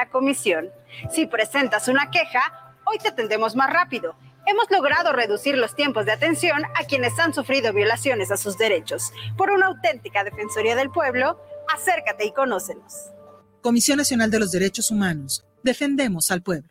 la comisión. Si presentas una queja, hoy te atendemos más rápido. Hemos logrado reducir los tiempos de atención a quienes han sufrido violaciones a sus derechos. Por una auténtica Defensoría del Pueblo, acércate y conócenos. Comisión Nacional de los Derechos Humanos. Defendemos al pueblo.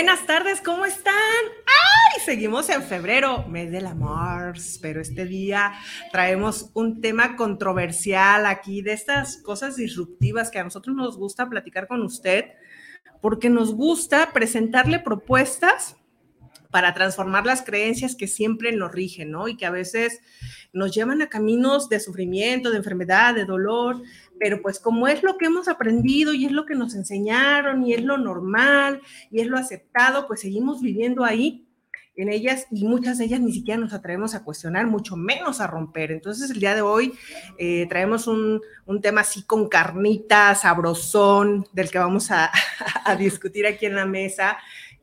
buenas tardes, ¿cómo están? ¡Ay! Seguimos en febrero, mes de la Mars, pero este día traemos un tema controversial aquí de estas cosas disruptivas que a nosotros nos gusta platicar con usted, porque nos gusta presentarle propuestas para transformar las creencias que siempre nos rigen, ¿no? Y que a veces nos llevan a caminos de sufrimiento, de enfermedad, de dolor, pero pues como es lo que hemos aprendido y es lo que nos enseñaron y es lo normal y es lo aceptado, pues seguimos viviendo ahí en ellas y muchas de ellas ni siquiera nos atrevemos a cuestionar, mucho menos a romper. Entonces el día de hoy eh, traemos un, un, tema así con carnita, sabrosón, del que vamos a, a discutir aquí en la mesa.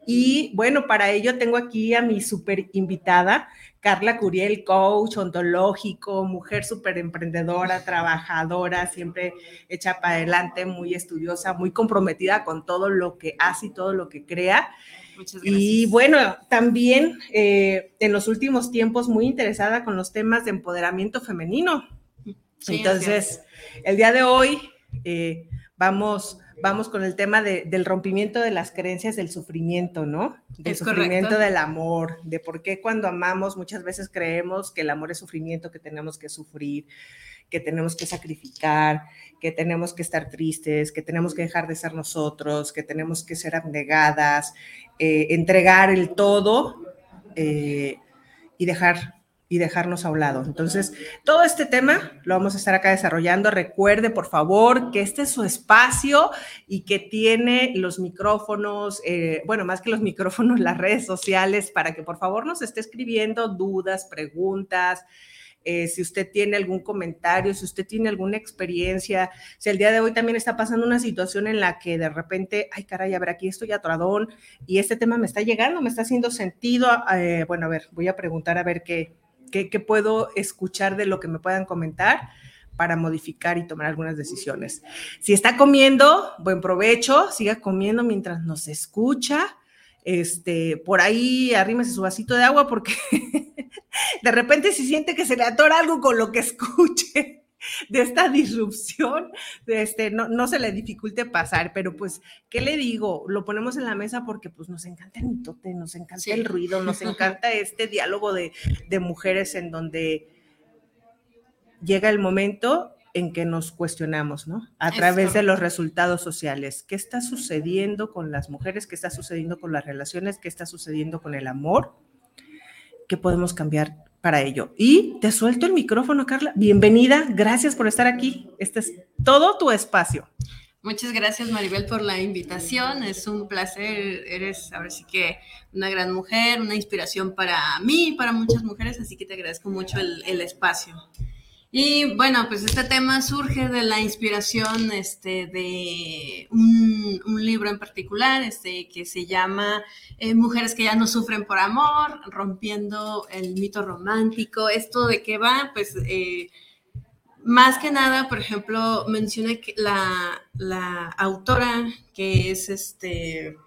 Y bueno, para ello tengo aquí a mi super invitada, Carla Curiel, coach ontológico, mujer súper emprendedora, trabajadora, siempre hecha para adelante, muy estudiosa, muy comprometida con todo lo que hace y todo lo que crea. Muchas gracias. Y bueno, también eh, en los últimos tiempos muy interesada con los temas de empoderamiento femenino. Entonces, el día de hoy eh, vamos vamos con el tema del rompimiento de las creencias del sufrimiento, ¿no? Del sufrimiento del amor, de por qué cuando amamos muchas veces creemos que el amor es sufrimiento, que tenemos que sufrir, que tenemos que sacrificar, que tenemos que estar tristes, que tenemos que dejar de ser nosotros, que tenemos que ser abnegadas, eh, entregar el todo eh, y dejar y dejarnos a un lado. Entonces, todo este tema lo vamos a estar acá desarrollando. Recuerde, por favor, que este es su espacio y que tiene los micrófonos, eh, bueno, más que los micrófonos, las redes sociales, para que por favor nos esté escribiendo dudas, preguntas. Eh, si usted tiene algún comentario, si usted tiene alguna experiencia, si el día de hoy también está pasando una situación en la que de repente, ay caray, a ver, aquí estoy atoradón y este tema me está llegando, me está haciendo sentido, eh, bueno, a ver, voy a preguntar a ver qué, ¿Qué, puedo escuchar de lo que me puedan comentar? para modificar y tomar algunas decisiones. Si está comiendo, buen provecho, siga comiendo mientras nos escucha. Este, por ahí arrímese su vasito de agua porque de repente si siente que se le atora algo con lo que escuche de esta disrupción, este, no, no se le dificulte pasar, pero pues, ¿qué le digo? Lo ponemos en la mesa porque pues nos encanta el mitote, nos encanta el ruido, nos encanta este diálogo de, de mujeres en donde llega el momento en que nos cuestionamos, ¿no? A través de los resultados sociales. ¿Qué está sucediendo con las mujeres? ¿Qué está sucediendo con las relaciones? ¿Qué está sucediendo con el amor? ¿Qué podemos cambiar para ello. Y te suelto el micrófono, Carla. Bienvenida, gracias por estar aquí. Este es todo tu espacio. Muchas gracias, Maribel, por la invitación. Es un placer. Eres, ahora sí que, una gran mujer, una inspiración para mí y para muchas mujeres, así que te agradezco mucho el, el espacio. Y bueno, pues este tema surge de la inspiración este, de un, libro en particular este, que se llama eh, Mujeres que ya no sufren por amor, rompiendo el mito romántico. Esto de qué va, pues eh, más que nada, por ejemplo, menciona que la, la autora que es este...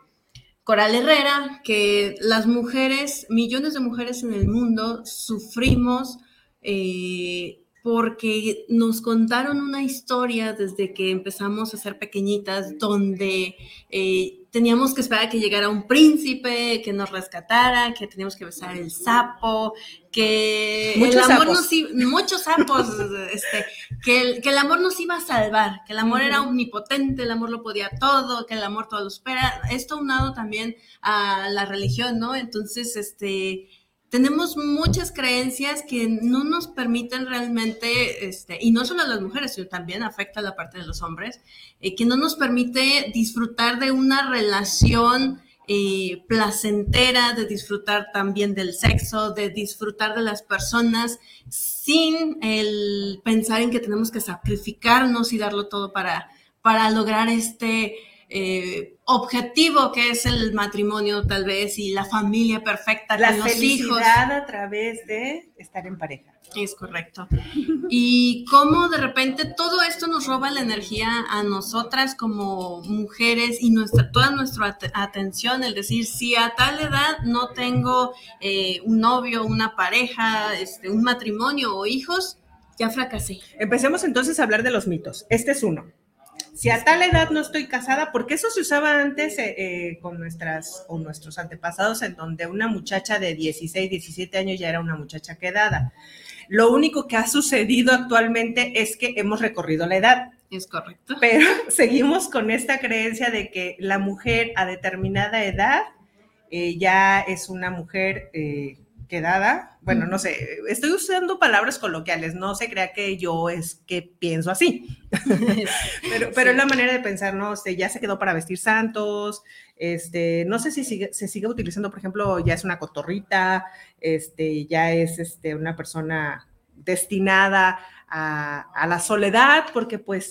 Coral Herrera, que las mujeres, millones de mujeres en el mundo, sufrimos eh, porque nos contaron una historia desde que empezamos a ser pequeñitas, donde eh, teníamos que esperar a que llegara un príncipe, que nos rescatara, que teníamos que besar el sapo, que muchos el amor sapos. nos iba, muchos sapos, este, que, el, que el amor nos iba a salvar, que el amor era omnipotente, el amor lo podía todo, que el amor todo lo espera. Esto unado también a la religión, ¿no? Entonces, este, tenemos muchas creencias que no nos permiten realmente, este, y no solo a las mujeres, sino también afecta a la parte de los hombres, eh, que no nos permite disfrutar de una relación eh, placentera, de disfrutar también del sexo, de disfrutar de las personas sin el pensar en que tenemos que sacrificarnos y darlo todo para, para lograr este eh, objetivo que es el matrimonio tal vez y la familia perfecta La con los hijos. felicidad a través de estar en pareja. Es correcto. Y cómo de repente todo esto nos roba la energía a nosotras como mujeres y nuestra, toda nuestra at- atención, el decir, si a tal edad no tengo eh, un novio, una pareja, este, un matrimonio o hijos, ya fracasé. Empecemos entonces a hablar de los mitos. Este es uno. Si a tal edad no estoy casada, porque eso se usaba antes eh, eh, con nuestras o nuestros antepasados, en donde una muchacha de 16, 17 años ya era una muchacha quedada. Lo único que ha sucedido actualmente es que hemos recorrido la edad, Es correcto. pero seguimos con esta creencia de que la mujer a determinada edad eh, ya es una mujer quedada. Bueno, no sé, estoy usando palabras coloquiales, no se crea que yo es que pienso así. Pero, pero Sí. es la manera de pensar, ¿no? Este, ya se quedó para vestir santos, este, no sé si sigue- se sigue utilizando, por ejemplo, ya es una cotorrita, este, ya es este, una persona destinada a, a la soledad, porque pues,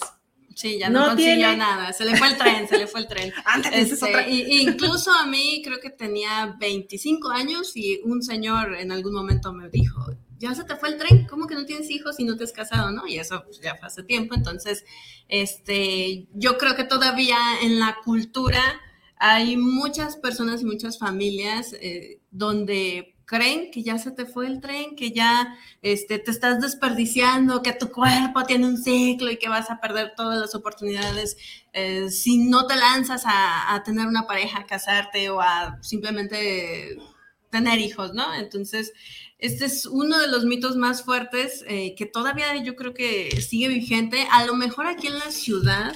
Sí, ya no, No consiguió tiene- nada. Se le fue el tren, se le fue el tren. ándale, esa es Este, otra. y incluso a mí creo que tenía 25 años y un señor en algún momento me dijo, ya se te fue el tren, ¿cómo que no tienes hijos y no te has casado, no? Y eso pues, ya fue hace tiempo, entonces, este, yo creo que todavía en la cultura hay muchas personas y muchas familias eh, donde creen que ya se te fue el tren, que ya este, te estás desperdiciando, que tu cuerpo tiene un ciclo y que vas a perder todas las oportunidades eh, si no te lanzas a, tener una pareja, a casarte o a simplemente tener hijos, ¿no? Entonces, este es uno de los mitos más fuertes eh, que todavía yo creo que sigue vigente. A lo mejor aquí en la ciudad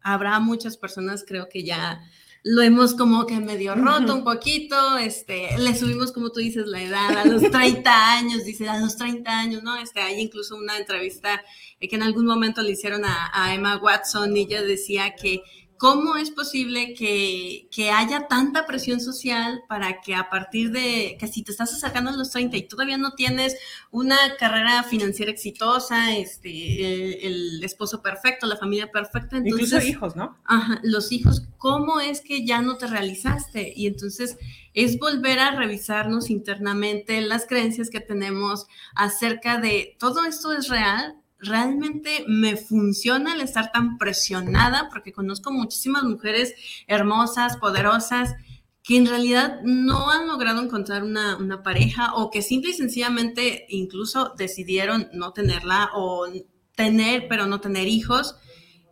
habrá muchas personas, creo que ya lo hemos como que medio roto un poquito, este, le subimos, como tú dices, la edad a los 30 años, dice, a los 30 años, ¿no? Este, hay incluso una entrevista eh, que en algún momento le hicieron a, a Emma Watson y ella decía que ¿Cómo es posible que, que, haya tanta presión social para que a partir de que si te estás acercando a los 30 y todavía no tienes una carrera financiera exitosa, este, el, el esposo perfecto, la familia perfecta, entonces... Incluso hijos, ¿no? Ajá, los hijos, ¿cómo es que ya no te realizaste? Y entonces es volver a revisarnos internamente las creencias que tenemos acerca de todo esto es real, realmente me funciona el estar tan presionada, porque conozco muchísimas mujeres hermosas, poderosas, que en realidad no han logrado encontrar una, una, pareja o que simple y sencillamente incluso decidieron no tenerla o tener, pero no tener hijos.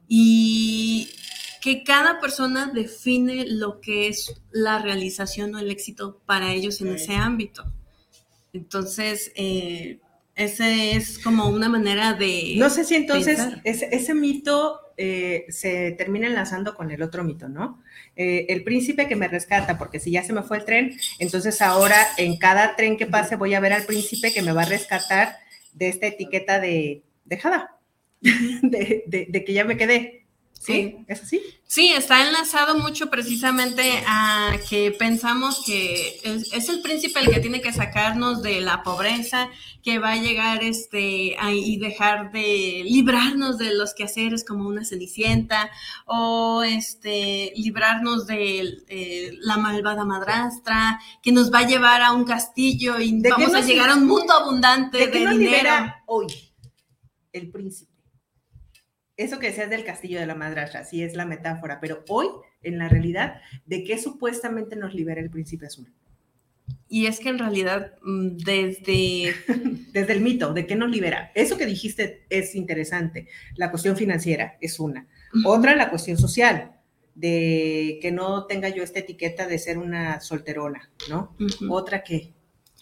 Y que cada persona define lo que es la realización o el éxito para ellos en ese ámbito. Entonces, eh, ese es como una manera de... No sé si entonces ese, ese, mito eh, se termina enlazando con el otro mito, ¿no? Eh, el príncipe que me rescata, porque si ya se me fue el tren, entonces ahora en cada tren que pase voy a ver al príncipe que me va a rescatar de esta etiqueta de dejada, de, de, de que ya me quedé. ¿Sí? ¿Es así? Sí, está enlazado mucho precisamente a que pensamos que es, es, el príncipe el que tiene que sacarnos de la pobreza, que va a llegar este, a, y dejar de librarnos de los quehaceres como una cenicienta, o este, librarnos de eh, la malvada madrastra, que nos va a llevar a un castillo y vamos a llegar a un mundo abundante de, dinero. Libera hoy el príncipe eso que decías del castillo de la madrastra, sí es la metáfora, pero hoy, en la realidad, ¿de qué supuestamente nos libera el príncipe azul? Y es que en realidad, mm, desde... desde el mito, ¿de qué nos libera? Eso que dijiste es interesante. La cuestión financiera es una. Otra, la cuestión social. de que no tenga yo esta etiqueta de ser una solterona, ¿no? ¿Otra qué?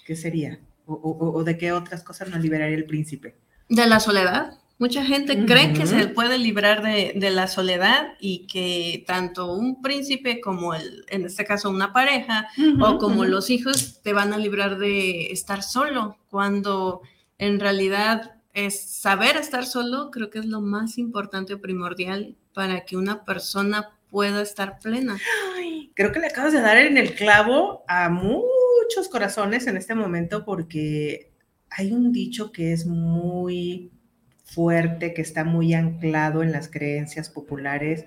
¿Qué sería? O, de qué otras cosas nos liberaría el príncipe? De la soledad. Mucha gente cree que se puede librar de, la soledad y que tanto un príncipe como el, en este caso una pareja o como los hijos te van a librar de estar solo, cuando en realidad es saber estar solo, creo que es lo más importante o primordial para que una persona pueda estar plena. creo que le acabas de dar en el clavo a muchos corazones en este momento porque hay un dicho que es muy fuerte, que está muy anclado en las creencias populares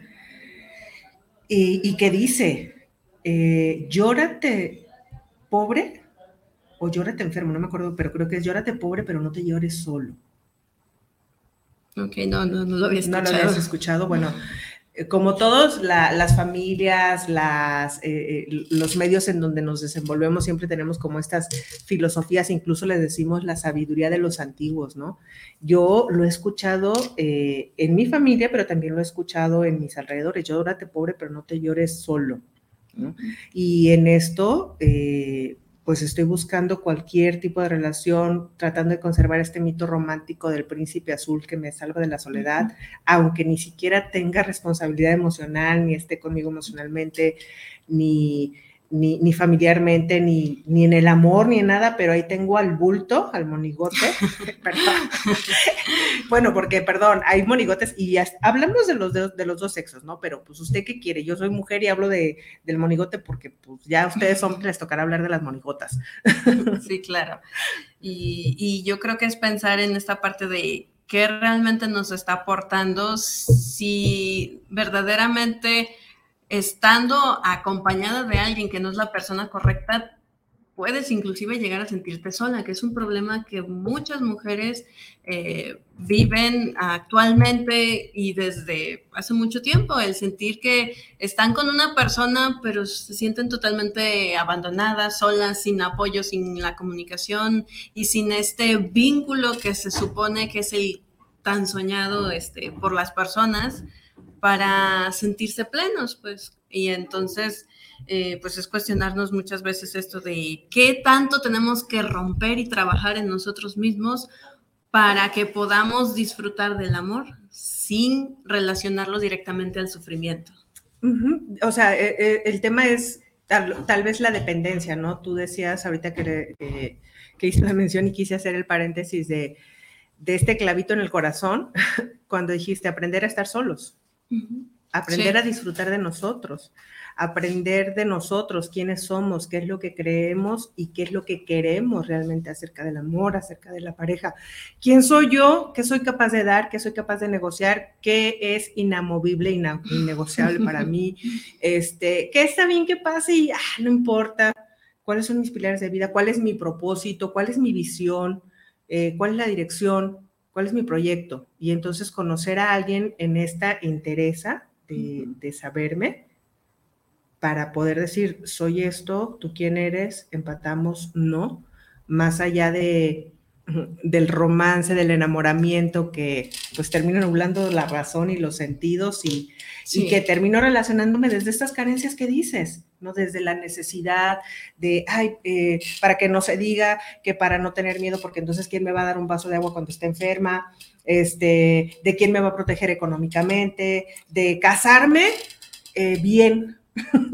y, que dice, eh, llórate pobre o llórate enfermo, no me acuerdo, pero creo que es llórate pobre, pero no te llores solo. Ok, no, no, no lo había escuchado. No lo habías escuchado, bueno, como todos, las familias, las, eh, eh, los medios en donde nos desenvolvemos, siempre tenemos como estas filosofías, incluso le decimos la sabiduría de los antiguos, ¿no? Yo lo he escuchado en mi familia, pero también lo he escuchado en mis alrededores. Llórate pobre, pero no te llores solo. ¿no? Y en esto, pues estoy buscando cualquier tipo de relación, tratando de conservar este mito romántico del príncipe azul que me salva de la soledad, aunque ni siquiera tenga responsabilidad emocional, ni esté conmigo emocionalmente, ni, ni, familiarmente, ni, ni, en el amor, ni en nada, pero ahí tengo al bulto, al monigote. bueno, porque, perdón, hay monigotes y hablamos de los, de, los dos sexos, ¿no? Pero pues usted qué quiere, yo soy mujer y hablo de, del monigote porque pues ya a ustedes hombres les tocará hablar de las monigotas. sí, claro. Y, y yo creo que es pensar en esta parte de qué realmente nos está aportando, si verdaderamente estando acompañada de alguien que no es la persona correcta, puedes inclusive llegar a sentirte sola, que es un problema que muchas mujeres eh, viven actualmente y desde hace mucho tiempo, el sentir que están con una persona pero se sienten totalmente abandonadas, solas, sin apoyo, sin la comunicación y sin este vínculo que se supone que es el tan soñado este, por las personas para sentirse plenos, pues. Y entonces, eh, pues es cuestionarnos muchas veces esto de qué tanto tenemos que romper y trabajar en nosotros mismos para que podamos disfrutar del amor sin relacionarlo directamente al sufrimiento. O sea, e, e, el, tema es tal, vez la dependencia, ¿no? Tú decías ahorita que, hice la mención y quise hacer el paréntesis de, de este clavito en el corazón cuando dijiste aprender a estar solos aprender a disfrutar de nosotros, aprender de nosotros, quiénes somos, qué es lo que creemos y qué es lo que queremos realmente acerca del amor, acerca de la pareja. ¿Quién soy yo? ¿Qué soy capaz de dar? ¿Qué soy capaz de negociar? ¿Qué es inamovible, innegociable para mí? Este, ¿Qué está bien que pase y ah, no importa? ¿Cuáles son mis pilares de vida? ¿Cuál es mi propósito? ¿Cuál es mi visión? Eh, ¿Cuál es la dirección? ¿Cuál es mi proyecto? Y entonces conocer a alguien en esta interesa de, saberme para poder decir, soy esto, tú quién eres, empatamos, no, más allá de, del romance, del enamoramiento que pues termino nublando la razón y los sentidos y, que termino relacionándome desde estas carencias que dices, ¿no? Desde la necesidad de, ay, eh, para que no se diga que para no tener miedo, porque entonces ¿quién me va a dar un vaso de agua cuando esté enferma? Este, de quién me va a proteger económicamente, de casarme eh, bien,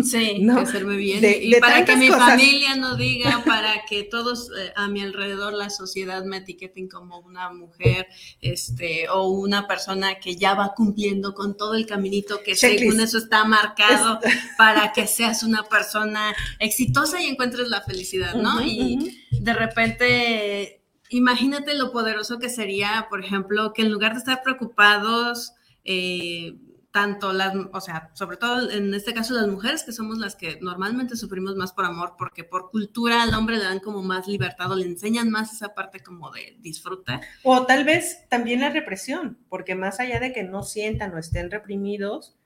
Sí, ¿no? hacerme bien. y para que mi familia no diga, para que todos eh, a mi alrededor, la sociedad me etiqueten como una mujer este, o una persona que ya va cumpliendo con todo el caminito que según eso está marcado para que seas una persona exitosa y encuentres la felicidad, ¿no? y de repente, imagínate lo poderoso que sería, por ejemplo, que en lugar de estar preocupados, eh, tanto las, o sea, sobre todo en este caso las mujeres que somos las que normalmente sufrimos más por amor, porque por cultura al hombre le dan como más libertad o le enseñan más esa parte como de disfrutar. O tal vez también la represión, porque más allá de que no sientan o estén reprimidos,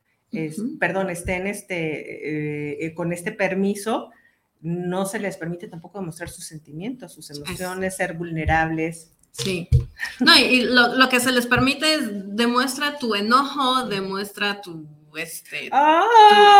perdón, estén este, eh, eh, con este permiso, no se les permite tampoco demostrar sus sentimientos, sus emociones, ser vulnerables. Sí. No, y, lo, que se les permite es demuestra tu enojo, demuestra tu este, ¡Ah!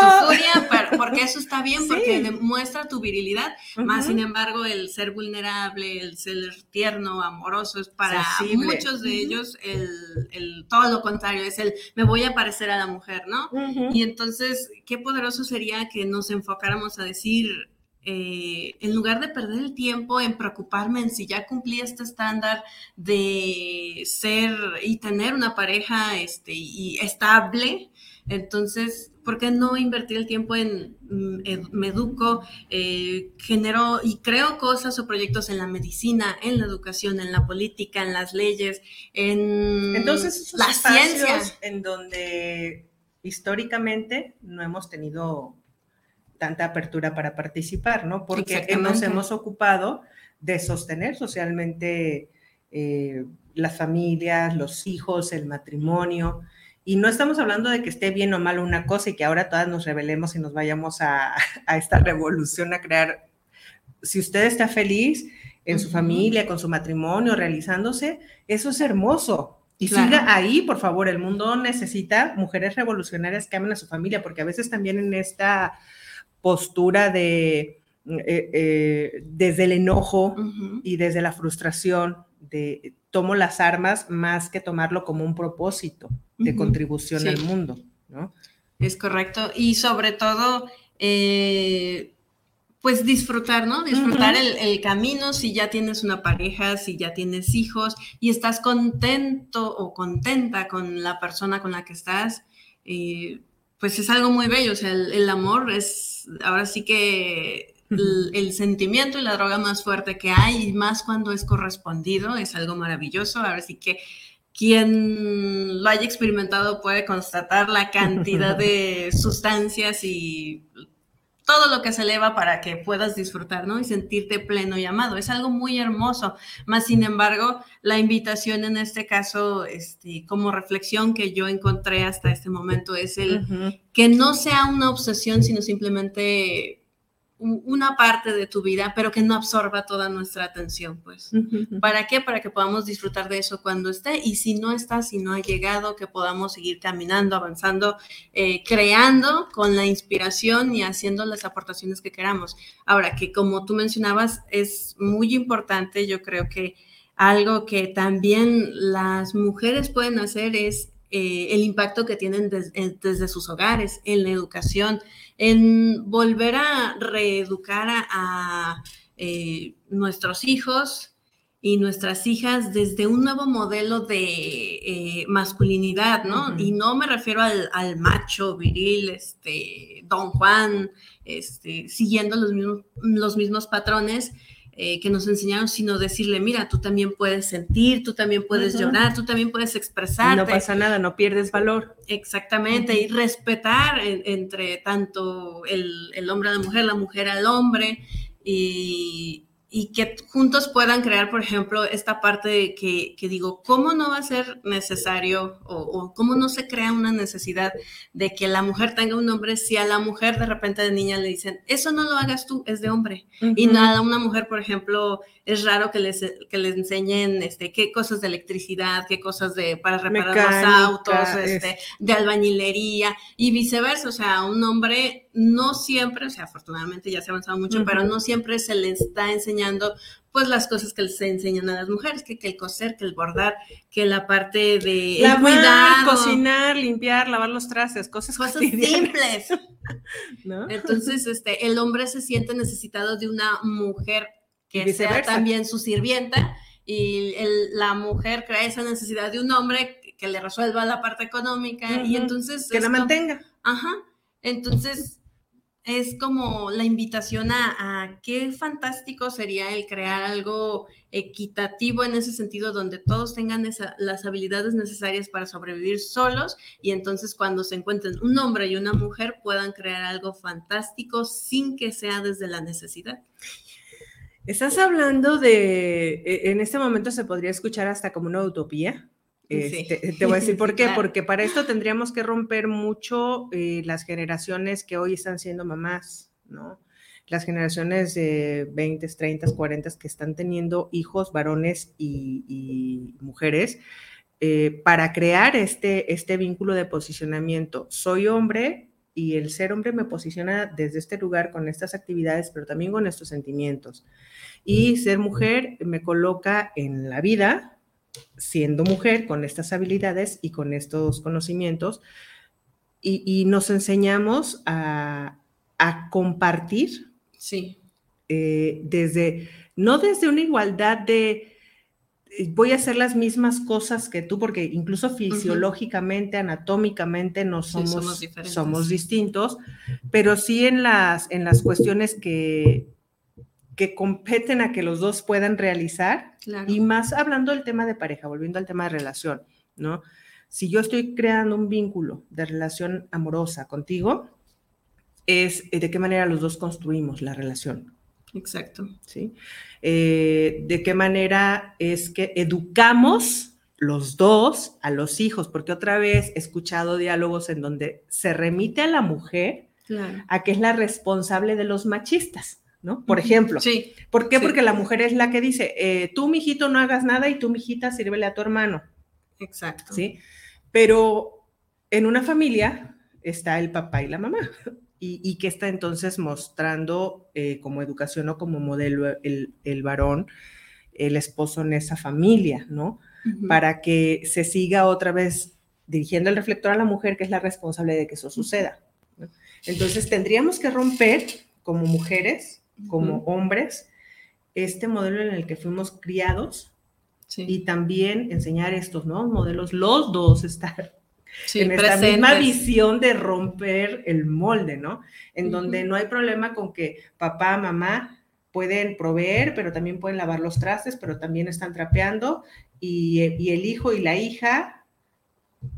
tu, tu furia, porque eso está bien, porque demuestra tu virilidad, más sin embargo el ser vulnerable, el ser tierno, amoroso, es para muchos de ellos el, el, todo lo contrario, es el me voy a parecer a la mujer, ¿no? Y entonces, qué poderoso sería que nos enfocáramos a decir, eh, en lugar de perder el tiempo en preocuparme en si ya cumplí este estándar de ser y tener una pareja este, y estable, entonces, ¿por qué no invertir el tiempo en mm, me educo, eh, genero y creo cosas o proyectos en la medicina, en la educación, en la política, en las leyes, en Entonces, la ciencia? En donde históricamente no hemos tenido tanta apertura para participar, ¿no? Porque nos hemos ocupado de sostener socialmente eh, las familias, los hijos, el matrimonio. Y no estamos hablando de que esté bien o mal una cosa y que ahora todas nos rebelemos y nos vayamos a, esta revolución a crear. Si usted está feliz en su familia, con su matrimonio, realizándose, eso es hermoso. Y siga ahí, por favor. El mundo necesita mujeres revolucionarias que amen a su familia, porque a veces también en esta postura de, eh, eh, desde el enojo y desde la frustración, de tomo las armas más que tomarlo como un propósito de contribución al mundo, ¿no? Es correcto. Y sobre todo, eh, pues disfrutar, ¿no? Disfrutar el, camino si ya tienes una pareja, si ya tienes hijos y estás contento o contenta con la persona con la que estás, pues es algo muy bello, o sea, el, amor es ahora sí que el, sentimiento y la droga más fuerte que hay, y más cuando es correspondido, es algo maravilloso, ahora sí que quien lo haya experimentado puede constatar la cantidad de sustancias y todo lo que se eleva para que puedas disfrutar, ¿no? Y sentirte pleno y amado. Es algo muy hermoso. Más sin embargo, la invitación en este caso, este, como reflexión que yo encontré hasta este momento, es el que no sea una obsesión, sino simplemente una parte de tu vida, pero que no absorba toda nuestra atención, pues. ¿Para qué? Para que podamos disfrutar de eso cuando esté y si no está, si no ha llegado, que podamos seguir caminando, avanzando, eh, creando con la inspiración y haciendo las aportaciones que queramos. Ahora, que como tú mencionabas, es muy importante, yo creo que algo que también las mujeres pueden hacer es eh, el impacto que tienen desde sus hogares, en la educación, en volver a reeducar a, eh, nuestros hijos y nuestras hijas desde un nuevo modelo de eh, masculinidad, ¿no? Y no me refiero al, macho viril, este, don Juan, este, siguiendo los mismos, los mismos patrones, eh, que nos enseñaron, sino decirle, mira, tú también puedes sentir, tú también puedes llorar, tú también puedes expresarte. No pasa nada, no pierdes valor. Exactamente, y respetar entre tanto el, el hombre a la mujer, la mujer al hombre, y, y que juntos puedan crear, por ejemplo, esta parte de que, que, digo, ¿cómo no va a ser necesario o, cómo no se crea una necesidad de que la mujer tenga un hombre si a la mujer de repente de niña le dicen, eso no lo hagas tú, es de hombre? Y nada, una mujer, por ejemplo, es raro que les, que les enseñen este, qué cosas de electricidad, qué cosas de para reparar los autos, este, de albañilería y viceversa. O sea, un hombre no siempre, o sea, afortunadamente ya se ha avanzado mucho, pero no siempre se le está enseñando pues las cosas que se enseñan a las mujeres, que, el coser, que el bordar, que la parte de cuidar, cocinar, limpiar, lavar los trastes, cosas, cosas simples. Entonces, este, el hombre se siente necesitado de una mujer que sea también su sirvienta y la mujer crea esa necesidad de un hombre que, le resuelva la parte económica y entonces... Que la mantenga. Ajá. Entonces es como la invitación a, qué fantástico sería el crear algo equitativo en ese sentido, donde todos tengan las habilidades necesarias para sobrevivir solos y entonces cuando se encuentren un hombre y una mujer puedan crear algo fantástico sin que sea desde la necesidad. Estás hablando de, e, en este momento se podría escuchar hasta como una utopía. Este, te voy a decir por qué, porque para esto tendríamos que romper mucho eh, las generaciones que hoy están siendo mamás, ¿no? Las generaciones de 20, 30, 40 que están teniendo hijos, varones y, mujeres, eh, para crear este, este vínculo de posicionamiento. Soy hombre y el ser hombre me posiciona desde este lugar con estas actividades, pero también con estos sentimientos. Y ser mujer me coloca en la vida, siendo mujer, con estas habilidades y con estos conocimientos, y, nos enseñamos a, compartir. Sí. Eh, desde, no desde una igualdad de voy a hacer las mismas cosas que tú, porque incluso fisiológicamente, anatómicamente no somos, somos, distintos, pero sí en las, en las cuestiones que, que competen a que los dos puedan realizar. Y más hablando del tema de pareja, volviendo al tema de relación, ¿no? Si yo estoy creando un vínculo de relación amorosa contigo, es eh, de qué manera los dos construimos la relación. Exacto. ¿Sí? Eh, de qué manera es que educamos los dos a los hijos, porque otra vez he escuchado diálogos en donde se remite a la mujer a que es la responsable de los machistas. ¿no? Por ejemplo. Sí. ¿Por qué? Porque la mujer es la que dice, eh, tú, mijito, no hagas nada y tú, mijita, sírvele a tu hermano. Exacto. ¿Sí? Pero en una familia está el papá y la mamá. Y, que está entonces mostrando eh, como educación o como modelo el, el, varón, el esposo en esa familia, ¿no? Para que se siga otra vez dirigiendo el reflector a la mujer, que es la responsable de que eso suceda. Entonces tendríamos que romper como mujeres como hombres, este modelo en el que fuimos criados y también enseñar estos nuevos modelos, los dos estar en esta misma visión de romper el molde, ¿no? En donde no hay problema con que papá, mamá pueden proveer, pero también pueden lavar los trastes, pero también están trapeando y, y el hijo y la hija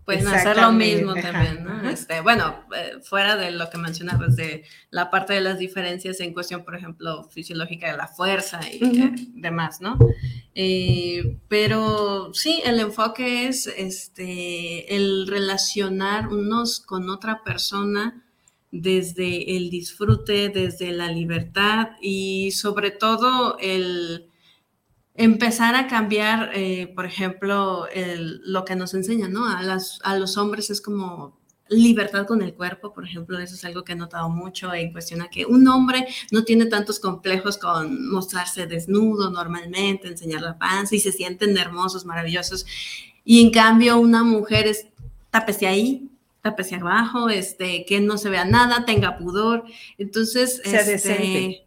Pueden hacer lo mismo también, ¿no? Este, bueno, eh, fuera de lo que mencionabas de la parte de las diferencias en cuestión, por ejemplo, fisiológica de la fuerza y eh, demás, ¿no? Eh, pero sí, el enfoque es este, el relacionarnos con otra persona desde el disfrute, desde la libertad y sobre todo el empezar a cambiar, eh, por ejemplo, lo que nos enseñan, ¿no? A, las, a los hombres es como libertad con el cuerpo, por ejemplo, eso es algo que he notado mucho en cuestión a que un hombre no tiene tantos complejos con mostrarse desnudo normalmente, enseñar la panza y se sienten hermosos, maravillosos. Y en cambio una mujer es tápese ahí, tápese abajo, este, que no se vea nada, tenga pudor. Entonces, sea este,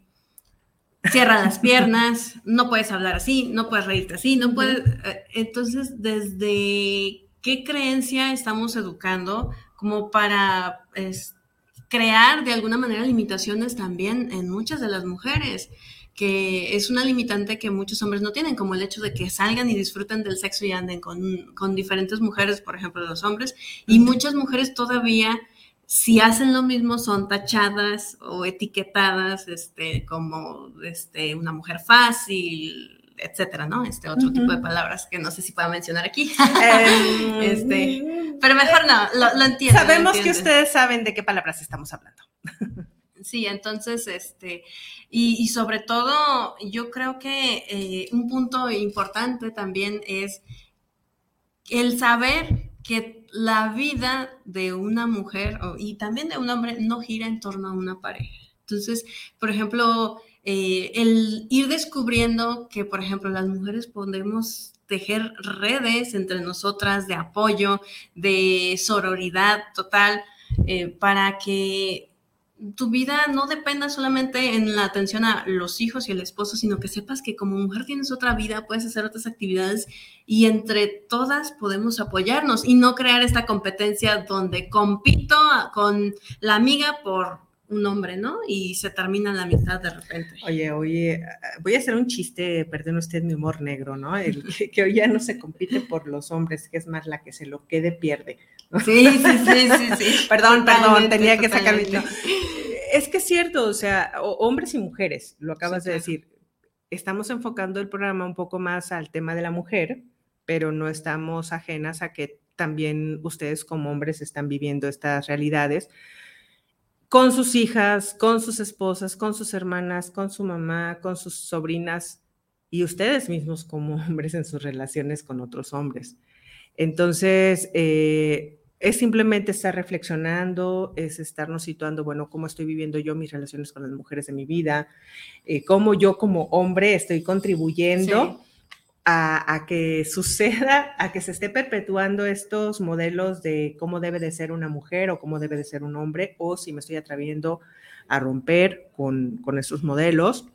cierra las piernas, no puedes hablar así, no puedes reírte así, no puedes... Eh, entonces, ¿desde qué creencia estamos educando como para crear de alguna manera limitaciones también en muchas de las mujeres? que es una limitante que muchos hombres no tienen, como el hecho de que salgan y disfruten del sexo y anden con, con diferentes mujeres, por ejemplo, los hombres, y muchas mujeres todavía si hacen lo mismo son tachadas o etiquetadas este, como este, una mujer fácil, etcétera, ¿no? Este otro tipo de palabras que no sé si puedo mencionar aquí. Em, este, pero mejor no, lo, entiendo. Sabemos que ustedes saben de qué palabras estamos hablando. Sí, entonces, este, y, sobre todo, yo creo que eh, un punto importante también es el saber que la vida de una mujer y también de un hombre no gira en torno a una pareja. Entonces, por ejemplo, eh, el ir descubriendo que, por ejemplo, las mujeres podemos tejer redes entre nosotras de apoyo, de sororidad total, eh, para que tu vida no dependa solamente en la atención a los hijos y el esposo, sino que sepas que como mujer tienes otra vida, puedes hacer otras actividades y entre todas podemos apoyarnos y no crear esta competencia donde compito con la amiga por un hombre, ¿no? Y se termina la mitad de repente. Oye, oye, voy a hacer un chiste, perdón usted mi humor negro, ¿no? El que, hoy ya no se compite por los hombres, que es más la que se lo quede pierde. Sí, sí, sí, sí, sí. perdón, perdón, tenía que sacar mi... Es que es cierto, o sea, hombres y mujeres, lo acabas de decir. Estamos enfocando el programa un poco más al tema de la mujer, pero no estamos ajenas a que también ustedes como hombres están viviendo estas realidades con sus hijas, con sus esposas, con sus hermanas, con su mamá, con sus sobrinas y ustedes mismos como hombres en sus relaciones con otros hombres. Entonces, eh, es simplemente estar reflexionando, es estarnos situando, bueno, cómo estoy viviendo yo mis relaciones con las mujeres de mi vida, eh, cómo yo como hombre estoy contribuyendo a, que suceda, a que se esté perpetuando estos modelos de cómo debe de ser una mujer o cómo debe de ser un hombre, o si me estoy atreviendo a romper con, con esos modelos.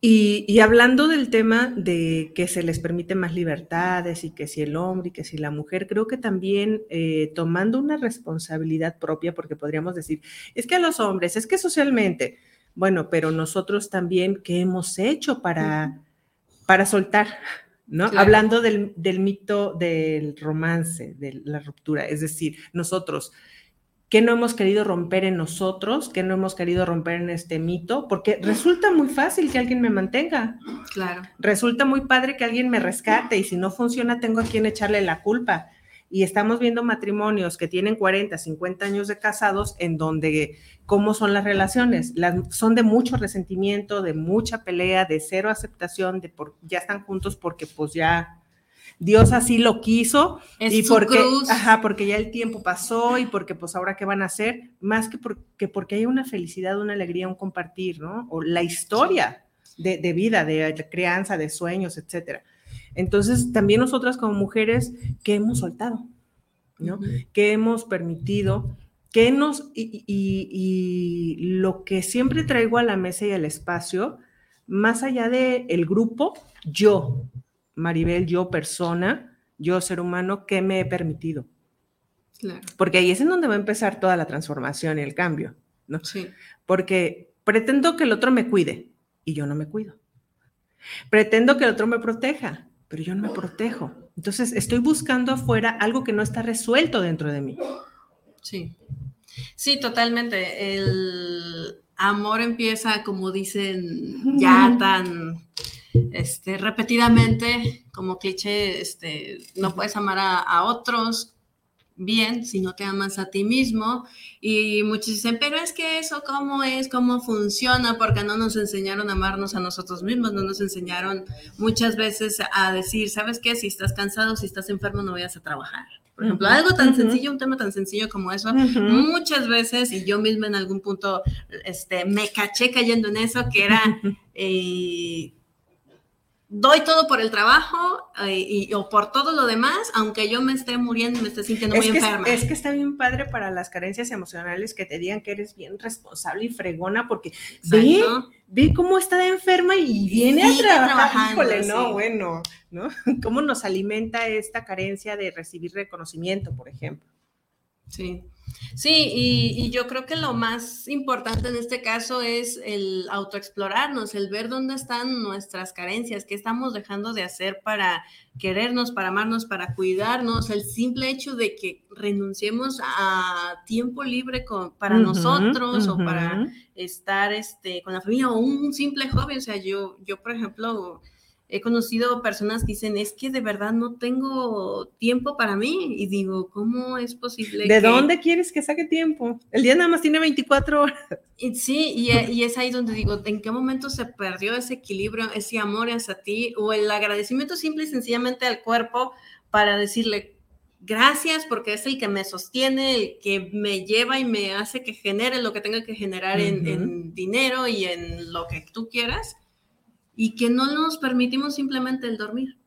Y, hablando del tema de que se les permite más libertades y que si el hombre y que si la mujer, creo que también eh, tomando una responsabilidad propia, porque podríamos decir, es que a los hombres, es que socialmente, bueno, pero nosotros también, ¿qué hemos hecho para, para soltar? ¿no? Hablando del, del mito del romance, de la ruptura, es decir, nosotros, qué no hemos querido romper en nosotros, qué no hemos querido romper en este mito, porque resulta muy fácil que alguien me mantenga. Claro. Resulta muy padre que alguien me rescate y si no funciona tengo a quien echarle la culpa. Y estamos viendo matrimonios que tienen 40, 50 años de casados en donde cómo son las relaciones. Las, son de mucho resentimiento, de mucha pelea, de cero aceptación, de por, ya están juntos porque pues ya Dios así lo quiso y porque, ajá, porque ya el tiempo pasó y porque pues ahora qué van a hacer, más que porque, porque hay una felicidad, una alegría, un compartir, ¿no? O la historia de, vida, de, crianza, de sueños, etcétera. Entonces, también nosotras como mujeres, ¿qué hemos soltado? ¿No? ¿Qué hemos permitido? ¿Qué nos, y, y, lo que siempre traigo a la mesa y al espacio, más allá del el grupo, yo, Maribel, yo persona, yo ser humano, ¿qué me he permitido? Claro. Porque ahí es en donde va a empezar toda la transformación y el cambio, ¿no? Sí. Porque pretendo que el otro me cuide y yo no me cuido. Pretendo que el otro me proteja, pero yo no me protejo. Entonces estoy buscando afuera algo que no está resuelto dentro de mí. Sí. Sí, totalmente. El amor empieza, como dicen, ya tan este, repetidamente, como cliché, este, no puedes amar a, otros bien si no te amas a ti mismo. Y muchos dicen, pero es que eso, ¿cómo es? ¿Cómo funciona? Porque no nos enseñaron a amarnos a nosotros mismos, no nos enseñaron muchas veces a decir, ¿sabes qué? Si estás cansado, si estás enfermo, no vayas a trabajar. Por ejemplo, algo tan sencillo, un tema tan sencillo como eso, muchas veces, y yo misma en algún punto este, me caché cayendo en eso, que era, eh, doy todo por el trabajo eh, y, o por todo lo demás, aunque yo me esté muriendo y me esté sintiendo muy enferma. Es que está bien padre para las carencias emocionales que te digan que eres bien responsable y fregona, porque ve, ve cómo está de enferma y viene a trabajar. Híjole, no, bueno, ¿no? ¿Cómo nos alimenta esta carencia de recibir reconocimiento, por ejemplo? Sí. Sí, y, yo creo que lo más importante en este caso es el autoexplorarnos, el ver dónde están nuestras carencias, qué estamos dejando de hacer para querernos, para amarnos, para cuidarnos, el simple hecho de que renunciemos a tiempo libre para nosotros o para estar este, con la familia o un simple hobby. O sea, yo, yo por ejemplo, he conocido personas que dicen, es que de verdad no tengo tiempo para mí. Y digo, ¿cómo es posible? ¿De dónde quieres que saque tiempo? El día nada más tiene 24 horas. Y, sí, y, es ahí donde digo, ¿en qué momento se perdió ese equilibrio, ese amor hacia ti o el agradecimiento simple y sencillamente al cuerpo para decirle, gracias porque es el que me sostiene, el que me lleva y me hace que genere lo que tenga que generar en, en dinero y en lo que tú quieras? Y que no nos permitimos simplemente el dormir.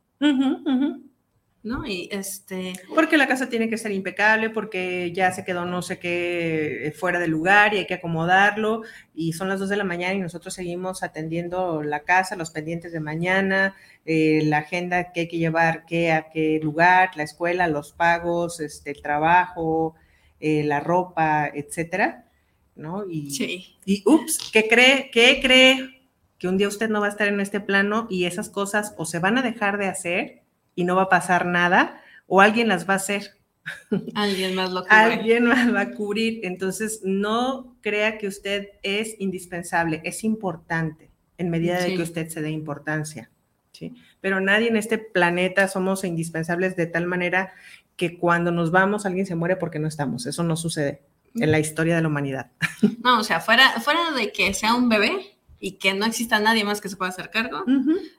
¿No? Y este... Porque la casa tiene que ser impecable, porque ya se quedó no sé qué eh, fuera del lugar y hay que acomodarlo, y son las dos de la mañana y nosotros seguimos atendiendo la casa, los pendientes de mañana, eh, la agenda que hay que llevar, qué a qué lugar, la escuela, los pagos, este, el trabajo, eh, la ropa, etcétera, ¿no? Y, sí. y ups, ¿qué cree? ¿Qué cree? Que un día usted no va a estar en este plano y esas cosas o se van a dejar de hacer y no va a pasar nada, o alguien las va a hacer. Alguien más lo cubre. Alguien más va a cubrir. Entonces, no crea que usted es indispensable, es importante en medida de que usted se dé importancia. ¿sí? Pero nadie en este planeta somos indispensables de tal manera que cuando nos vamos alguien se muere porque no estamos. Eso no sucede en la historia de la humanidad. No, o sea, fuera, fuera de que sea un bebé, y que no exista nadie más que se pueda hacer cargo,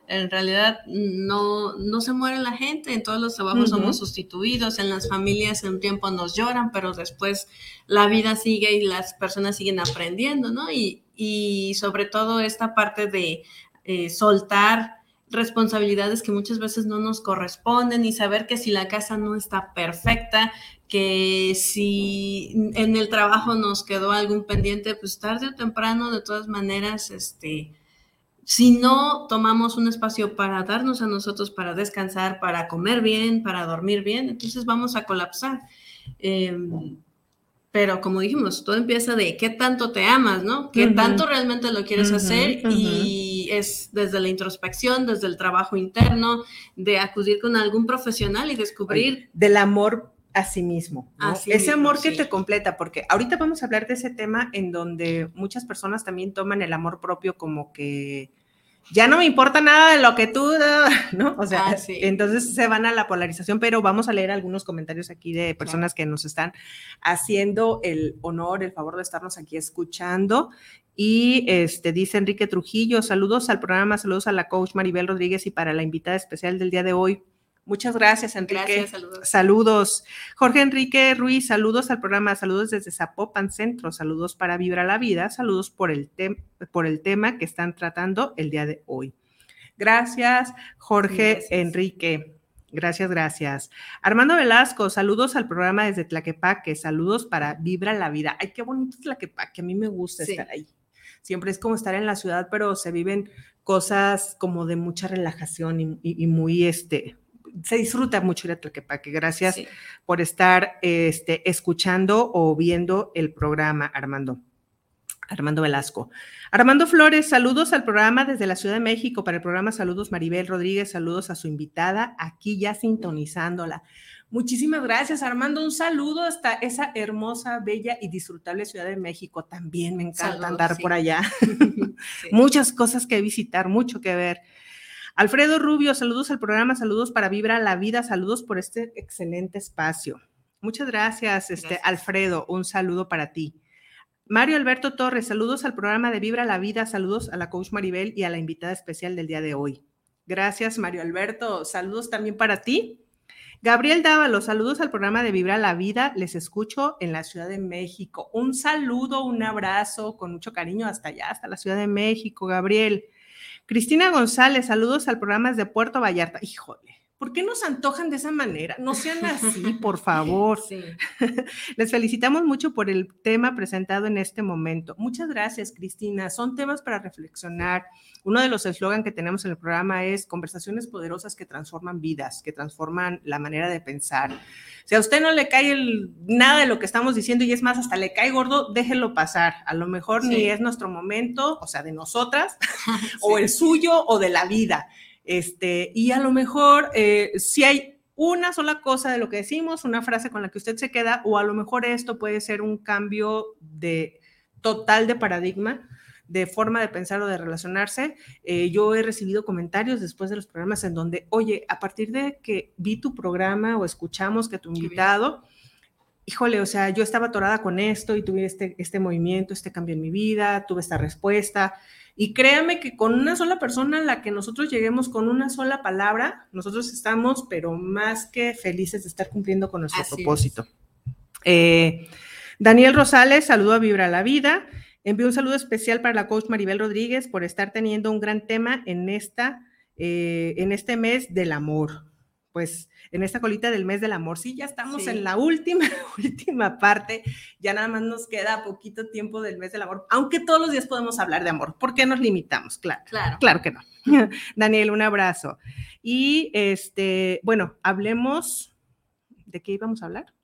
en realidad no, no se muere la gente, en todos los trabajos somos sustituidos, en las familias en un tiempo nos lloran, pero después la vida sigue y las personas siguen aprendiendo, ¿no? Y, y sobre todo esta parte de eh, soltar responsabilidades que muchas veces no nos corresponden y saber que si la casa no está perfecta, que si en el trabajo nos quedó algún pendiente, pues tarde o temprano, de todas maneras, este, si no tomamos un espacio para darnos a nosotros, para descansar, para comer bien, para dormir bien, entonces vamos a colapsar. Em, pero como dijimos, todo empieza de qué tanto te amas, ¿no? Qué tanto realmente lo quieres hacer y es desde la introspección, desde el trabajo interno, de acudir con algún profesional y descubrir. Del amor a sí mismo, ese amor que te completa, porque ahorita vamos a hablar de ese tema en donde muchas personas también toman el amor propio como que ya no me importa nada de lo que tú, ¿no? O sea, ah, entonces se van a la polarización, pero vamos a leer algunos comentarios aquí de personas que nos están haciendo el honor, el favor de estarnos aquí escuchando. Y este dice Enrique Trujillo, saludos al programa, saludos a la coach Maribel Rodríguez y para la invitada especial del día de hoy, Muchas gracias, Enrique. saludos. Jorge Enrique Ruiz, saludos al programa, saludos desde Zapopan Centro, saludos para Vibra la Vida, saludos por el, por el tema que están tratando el día de hoy. Gracias, Jorge Enrique. Gracias, gracias. Armando Velasco, saludos al programa desde Tlaquepaque, saludos para Vibra la Vida. Ay, qué bonito Tlaquepaque, a mí me gusta estar ahí. Siempre es como estar en la ciudad, pero se viven cosas como de mucha relajación y muy, este, se disfruta mucho ir a Tlaquepaque. Gracias por estar este, escuchando o viendo el programa, Armando. Armando Velasco. Armando Flores, saludos al programa desde la Ciudad de México para el programa Saludos Maribel Rodríguez, saludos a su invitada, aquí ya sintonizándola. Muchísimas gracias, Armando. Un saludo hasta esa hermosa, bella y disfrutable Ciudad de México. También me encanta andar por allá. Muchas cosas que visitar, mucho que ver. Alfredo Rubio, saludos al programa, saludos para Vibra la Vida, saludos por este excelente espacio. Muchas gracias, este, Alfredo, un saludo para ti. Mario Alberto Torres, saludos al programa de Vibra la Vida, saludos a la coach Maribel y a la invitada especial del día de hoy. Gracias, Mario Alberto. Saludos también para ti. Gabriel Dávalo, saludos al programa de Vibra la Vida. Les escucho en la Ciudad de México. Un saludo, un abrazo con mucho cariño hasta allá, hasta la Ciudad de México, Gabriel. Cristina González, saludos al programa de Puerto Vallarta. Híjole, ¿por qué nos antojan de esa manera? No sean así, por favor. Les felicitamos mucho por el tema presentado en este momento. Muchas gracias, Cristina. Son temas para reflexionar. Uno de los eslogans que tenemos en el programa es conversaciones poderosas que transforman vidas, que transforman la manera de pensar. Si a usted no le cae nada de lo que estamos diciendo y es más, hasta le cae gordo, déjelo pasar. A lo mejor ni es nuestro momento, o sea, de nosotras, o el suyo, o de la vida. Este, y a lo mejor eh, si hay una sola cosa de lo que decimos, una frase con la que usted se queda, o a lo mejor esto puede ser un cambio de total de paradigma de forma de pensar o de relacionarse. Eh, yo he recibido comentarios después de los programas en donde, oye, a partir de que vi tu programa o escuchamos que tu invitado, híjole, o sea, yo estaba atorada con esto y tuve este, este movimiento, este cambio en mi vida, tuve esta respuesta. Y créame que con una sola persona a la que nosotros lleguemos con una sola palabra, nosotros estamos, pero más que felices de estar cumpliendo con nuestro propósito. Eh, Daniel Rosales, saludo a Vibra la Vida. Envío un saludo especial para la coach Maribel Rodríguez por estar teniendo un gran tema en, esta, eh, en este mes del amor. Pues en esta colita del mes del amor. Sí, ya estamos en la última, última parte. Ya nada más nos queda poquito tiempo del mes del amor, aunque todos los días podemos hablar de amor. ¿Por qué nos limitamos? Claro, claro, claro que no. Daniel, un abrazo. Y este, bueno, hablemos de qué íbamos a hablar.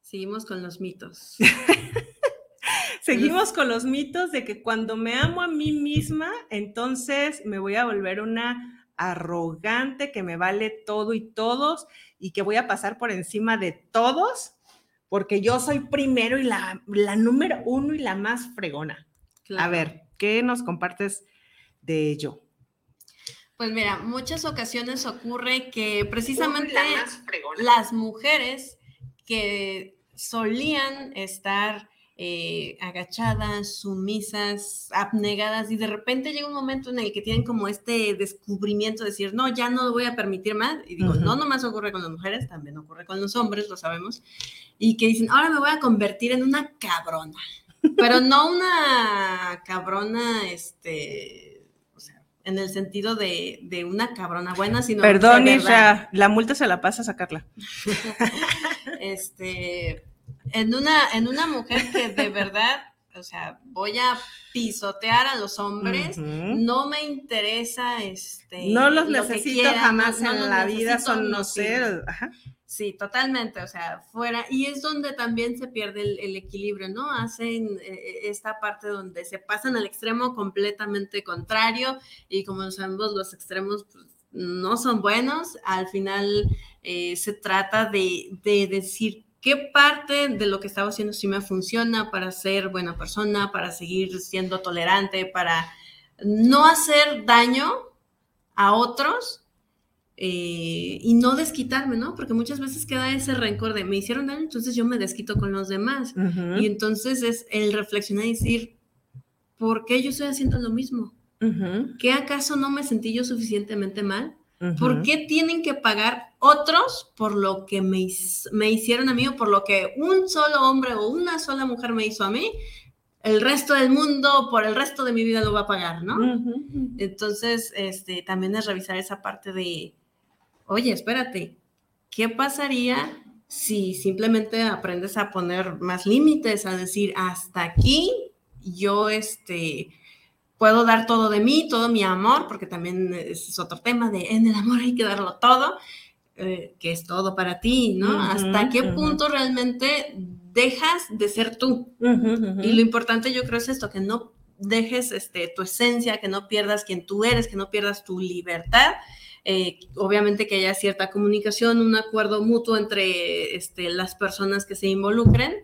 Seguimos con los mitos. Seguimos con los mitos de que cuando me amo a mí misma, entonces me voy a volver una arrogante que me vale todo y todos y que voy a pasar por encima de todos porque yo soy primero y la, número uno y la más fregona. A ver, ¿qué nos compartes de ello? Pues mira, muchas ocasiones ocurre que precisamente las mujeres que solían estar eh, agachadas, sumisas, abnegadas, y de repente llega un momento en el que tienen como este descubrimiento de decir, no, ya no lo voy a permitir más. Y digo, no nomás ocurre con las mujeres, también ocurre con los hombres, lo sabemos. Y que dicen, ahora me voy a convertir en una cabrona. Pero no una cabrona, este, o sea, en el sentido de, de una cabrona buena, sino... Perdón, Isra, la multa se la pasa a sacarla. este en una, en una mujer que de verdad, o sea, voy a pisotear a los hombres, no me interesa este. No los necesito jamás en la vida, son no ser. Sí, totalmente, o sea, fuera, y es donde también se pierde el, equilibrio, ¿no? Hacen eh, eh, esta parte donde se pasan al extremo completamente contrario y como sabemos, los extremos pues, no son buenos, al final eh, se trata de, de decir qué parte de lo que estaba haciendo sí me funciona para ser buena persona, para seguir siendo tolerante, para no hacer daño a otros eh, y no desquitarme, ¿no? Porque muchas veces queda ese rencor de me hicieron daño, entonces yo me desquito con los demás. Y entonces es el reflexionar y decir, ¿por qué yo estoy haciendo lo mismo? ¿Qué acaso no me sentí yo suficientemente mal? ¿Por qué tienen que pagar otros por lo que me, me, hicieron a mí o por lo que un solo hombre o una sola mujer me hizo a mí? El resto del mundo, por el resto de mi vida lo va a pagar, ¿no? Entonces, este, también es revisar esa parte de, oye, espérate, ¿qué pasaría si simplemente aprendes a poner más límites, a decir, hasta aquí yo, este, puedo dar todo de mí, todo mi amor, porque también es otro tema de en el amor hay que darlo todo, eh, que es todo para ti, ¿no? ¿Hasta qué punto realmente dejas de ser tú? Y lo importante yo creo es esto, que no dejes este, tu esencia, que no pierdas quien tú eres, que no pierdas tu libertad. Eh, obviamente que haya cierta comunicación, un acuerdo mutuo entre este, las personas que se involucren,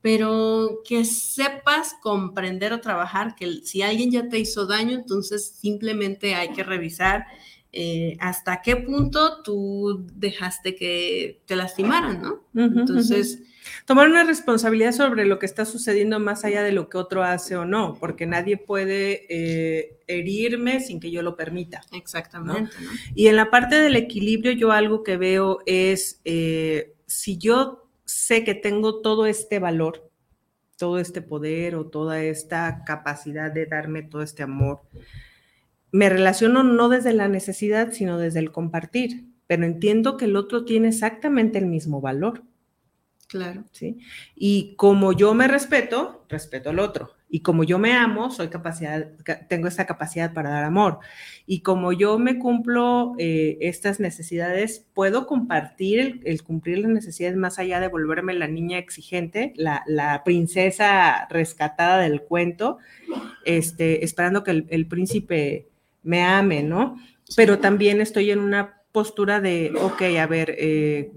pero que sepas comprender o trabajar que si alguien ya te hizo daño, entonces simplemente hay que revisar eh, hasta qué punto tú dejaste que te lastimaran, ¿no? entonces... Tomar una responsabilidad sobre lo que está sucediendo más allá de lo que otro hace o no, porque nadie puede eh, herirme sin que yo lo permita. Exactamente. Y en la parte del equilibrio, yo algo que veo es, eh, si yo sé que tengo todo este valor, todo este poder o toda esta capacidad de darme todo este amor, me relaciono no desde la necesidad, sino desde el compartir, pero entiendo que el otro tiene exactamente el mismo valor. Claro. ¿Sí? Y como yo me respeto, respeto al otro. Y como yo me amo, soy capacidad, tengo esta capacidad para dar amor. Y como yo me cumplo eh, estas necesidades, puedo compartir el, cumplir las necesidades más allá de volverme la niña exigente, la, la princesa rescatada del cuento, este, esperando que el, príncipe me ame, ¿no? Pero también estoy en una postura de, ok, a ver, eh,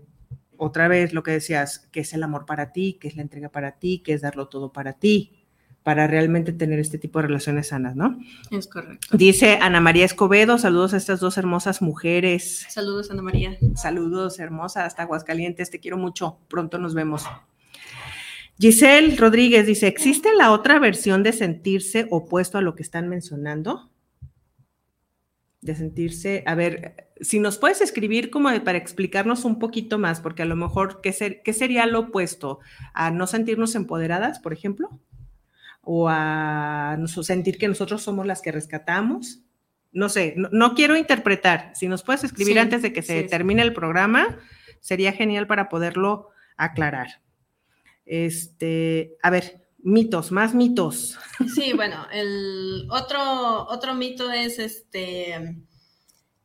otra vez lo que decías, ¿qué es el amor para ti? ¿Qué es la entrega para ti? ¿Qué es darlo todo para ti? para realmente tener este tipo de relaciones sanas, ¿no? Es correcto. Dice Ana María Escobedo, saludos a estas dos hermosas mujeres. Saludos, Ana María. Saludos, hermosa, hasta Aguascalientes, te quiero mucho, pronto nos vemos. Giselle Rodríguez dice, ¿existe la otra versión de sentirse opuesto a lo que están mencionando? De sentirse, a ver, si nos puedes escribir como para explicarnos un poquito más, porque a lo mejor, ¿qué, ¿qué sería lo opuesto? ¿A no sentirnos empoderadas, por ejemplo? o a sentir que nosotros somos las que rescatamos. No sé, no, quiero interpretar. Si nos puedes escribir antes de que se termine el programa, sería genial para poderlo aclarar. Este, a ver, mitos, más mitos. Sí, bueno, el otro, otro mito es este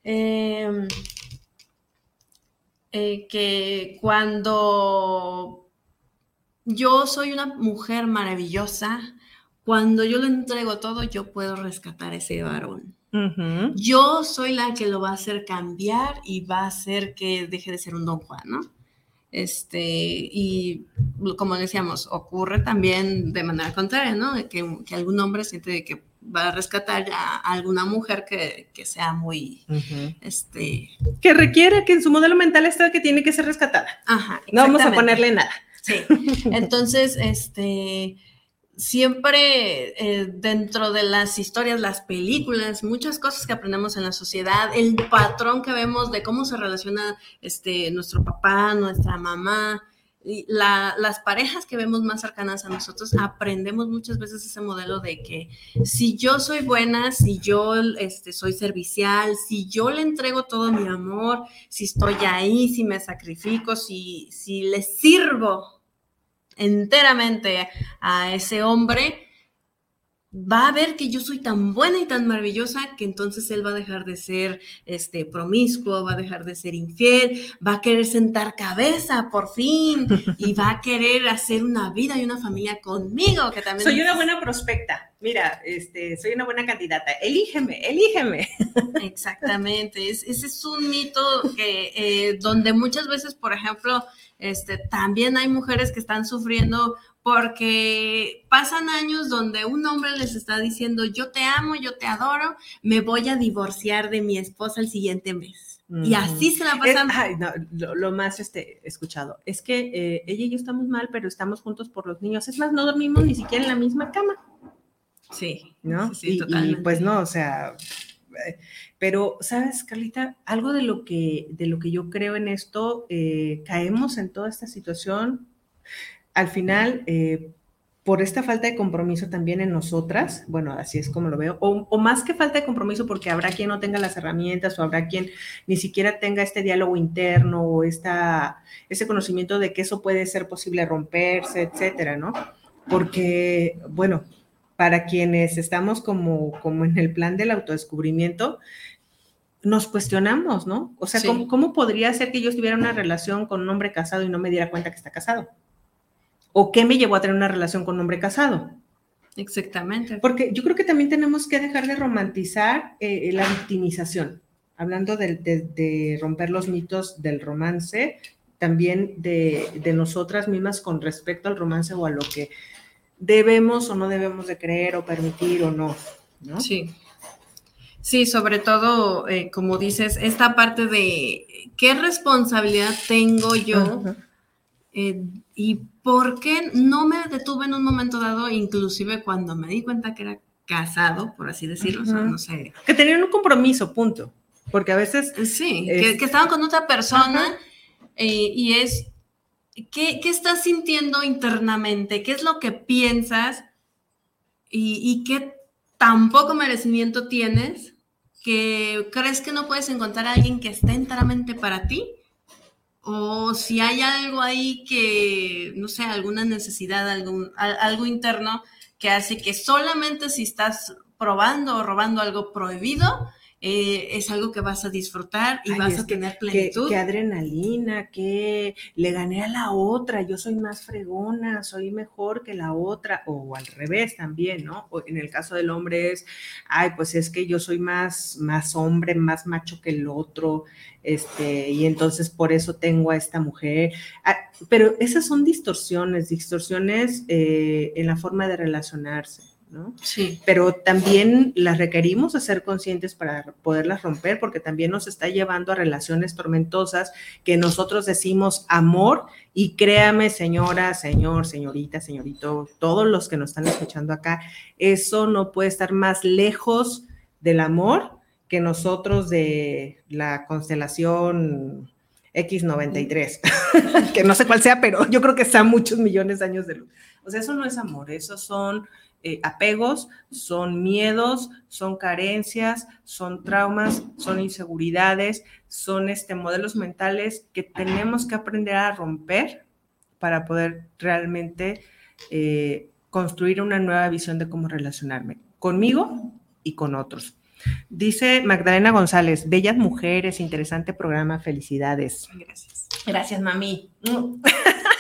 em, eh, que cuando yo soy una mujer maravillosa, cuando yo lo entrego todo, yo puedo rescatar a ese varón. Yo soy la que lo va a hacer cambiar y va a hacer que deje de ser un don Juan, ¿no? Este, y como decíamos, ocurre también de manera contraria, ¿no? Que, que algún hombre siente que va a rescatar a alguna mujer que, que sea muy, este... Que requiere que en su modelo mental está que tiene que ser rescatada. Ajá. No vamos a ponerle nada. Sí. Entonces, este, siempre eh, dentro de las historias, las películas, muchas cosas que aprendemos en la sociedad, el patrón que vemos de cómo se relaciona este, nuestro papá, nuestra mamá, las parejas que vemos más cercanas a nosotros, aprendemos muchas veces ese modelo de que si yo soy buena, si yo este, soy servicial, si yo le entrego todo mi amor, si estoy ahí, si me sacrifico, si, si le sirvo enteramente a ese hombre, va a ver que yo soy tan buena y tan maravillosa que entonces él va a dejar de ser este promiscuo, va a dejar de ser infiel, va a querer sentar cabeza por fin y va a querer hacer una vida y una familia conmigo, que también soy una buena prospecta. Mira, este, soy una buena candidata. Elígeme, elígeme. Exactamente. ese es un mito que eh, donde muchas veces, por ejemplo, este, también hay mujeres que están sufriendo porque pasan años donde un hombre les está diciendo, yo te amo, yo te adoro, me voy a divorciar de mi esposa el siguiente mes. Y así se la pasan. lo, más este, escuchado es que eh, ella y yo estamos mal, pero estamos juntos por los niños. Es más, no dormimos ni siquiera en la misma cama. Sí, ¿no? Sí, y, pues no, o sea, eh, pero, ¿sabes, Carlita? Algo de lo que, de lo que yo creo en esto, eh, caemos en toda esta situación al final, eh, por esta falta de compromiso también en nosotras, bueno, así es como lo veo, o, más que falta de compromiso porque habrá quien no tenga las herramientas o habrá quien ni siquiera tenga este diálogo interno o esta, ese conocimiento de que eso puede ser posible romperse, etcétera, ¿no? Porque, bueno, para quienes estamos como, como en el plan del autodescubrimiento, nos cuestionamos, ¿no? O sea, ¿cómo, ¿cómo podría ser que yo estuviera en una relación con un hombre casado y no me diera cuenta que está casado? ¿O qué me llevó a tener una relación con un hombre casado? Exactamente. Porque yo creo que también tenemos que dejar de romantizar eh, la victimización. Hablando de, romper los mitos del romance, también de, nosotras mismas con respecto al romance o a lo que debemos o no debemos de creer o permitir o no. ¿no? Sí. Sí, sobre todo, eh, como dices, esta parte de qué responsabilidad tengo yo eh, y por qué no me detuve en un momento dado, inclusive cuando me di cuenta que era casado, por así decirlo, no sé. Que tenían un compromiso, punto. Porque a veces... Sí, que, estaban con otra persona eh, y es, ¿qué, ¿qué, estás sintiendo internamente? ¿Qué es lo que piensas? Y, y qué tan poco merecimiento tienes que crees que no puedes encontrar a alguien que esté enteramente para ti o si hay algo ahí que, no sé, alguna necesidad, algún, algo interno que hace que solamente si estás probando o robando algo prohibido, eh, es algo que vas a disfrutar y vas a tener plenitud. Qué, adrenalina, que le gané a la otra, yo soy más fregona, soy mejor que la otra, o al revés también, ¿no? O en el caso del hombre es, ay, pues es que yo soy más, más hombre, más macho que el otro, este, y entonces por eso tengo a esta mujer. Ah, pero esas son distorsiones, distorsiones eh, en la forma de relacionarse. Sí. Pero también las requerimos de ser conscientes para poderlas romper, porque también nos está llevando a relaciones tormentosas que nosotros decimos amor y créame, señora, señor, señorita, señorito, todos los que nos están escuchando acá, eso no puede estar más lejos del amor que nosotros de la constelación X93, que no sé cuál sea, pero yo creo que está muchos millones de años de luz. O sea, eso no es amor, eso son eh, apegos, son miedos, son carencias, son traumas, son inseguridades, son este, modelos mentales que tenemos que aprender a romper para poder realmente eh, construir una nueva visión de cómo relacionarme conmigo y con otros. Dice Magdalena González, bellas mujeres, interesante programa, felicidades. Gracias. Gracias, mami.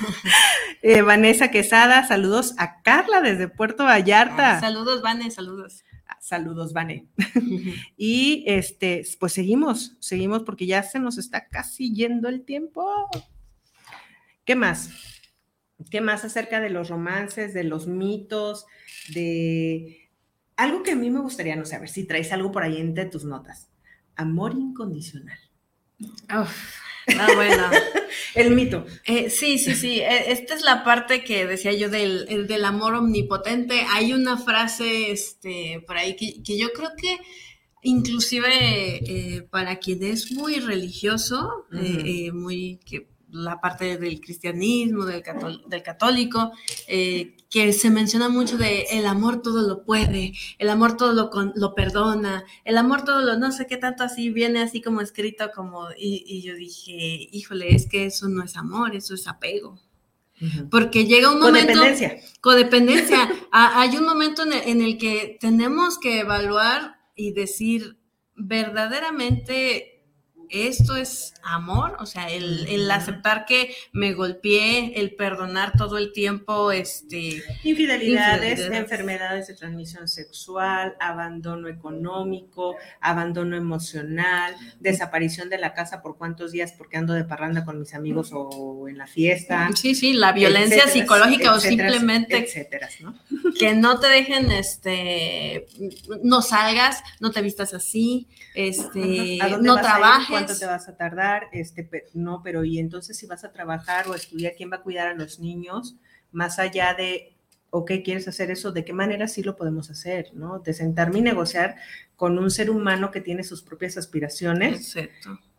Eh, Vanessa Quesada, saludos a Carla desde Puerto Vallarta. Ah, saludos, Vane, saludos. Ah, saludos, Vane. y este, pues seguimos, seguimos porque ya se nos está casi yendo el tiempo. ¿Qué más? ¿Qué más acerca de los romances, de los mitos, de algo que a mí me gustaría, no sé, a ver si traes algo por ahí entre tus notas. Amor incondicional. Ah, bueno. el mito. Eh, sí, sí, sí. E, esta es la parte que decía yo del, del amor omnipotente. Hay una frase este, por ahí que, que yo creo que inclusive eh, para quien es muy religioso, eh, eh, muy que la parte del cristianismo, del, del católico, que se menciona mucho de el amor todo lo puede, el amor todo lo, lo, perdona, el amor todo lo no sé qué tanto así viene así como escrito como y, yo dije, híjole, es que eso no es amor, eso es apego. Porque llega un momento... Codependencia. Codependencia. hay un momento en el que tenemos que evaluar y decir verdaderamente esto es amor, o sea, el, aceptar que me golpeé, el perdonar todo el tiempo, este... Infidelidades, enfermedades de transmisión sexual, abandono económico, abandono emocional, desaparición de la casa por cuántos días porque ando de parranda con mis amigos o en la fiesta. Sí, sí, la violencia psicológica o simplemente... Etcétera, ¿no? Que no te dejen, este, no salgas, no te vistas así, este, no trabajes cuánto te vas a tardar, este, no, pero y entonces si vas a trabajar o estudiar, ¿quién va a cuidar a los niños? Más allá de, ok, ¿quieres hacer eso? ¿De qué manera sí lo podemos hacer? ¿no? De sentarme y negociar con un ser humano que tiene sus propias aspiraciones,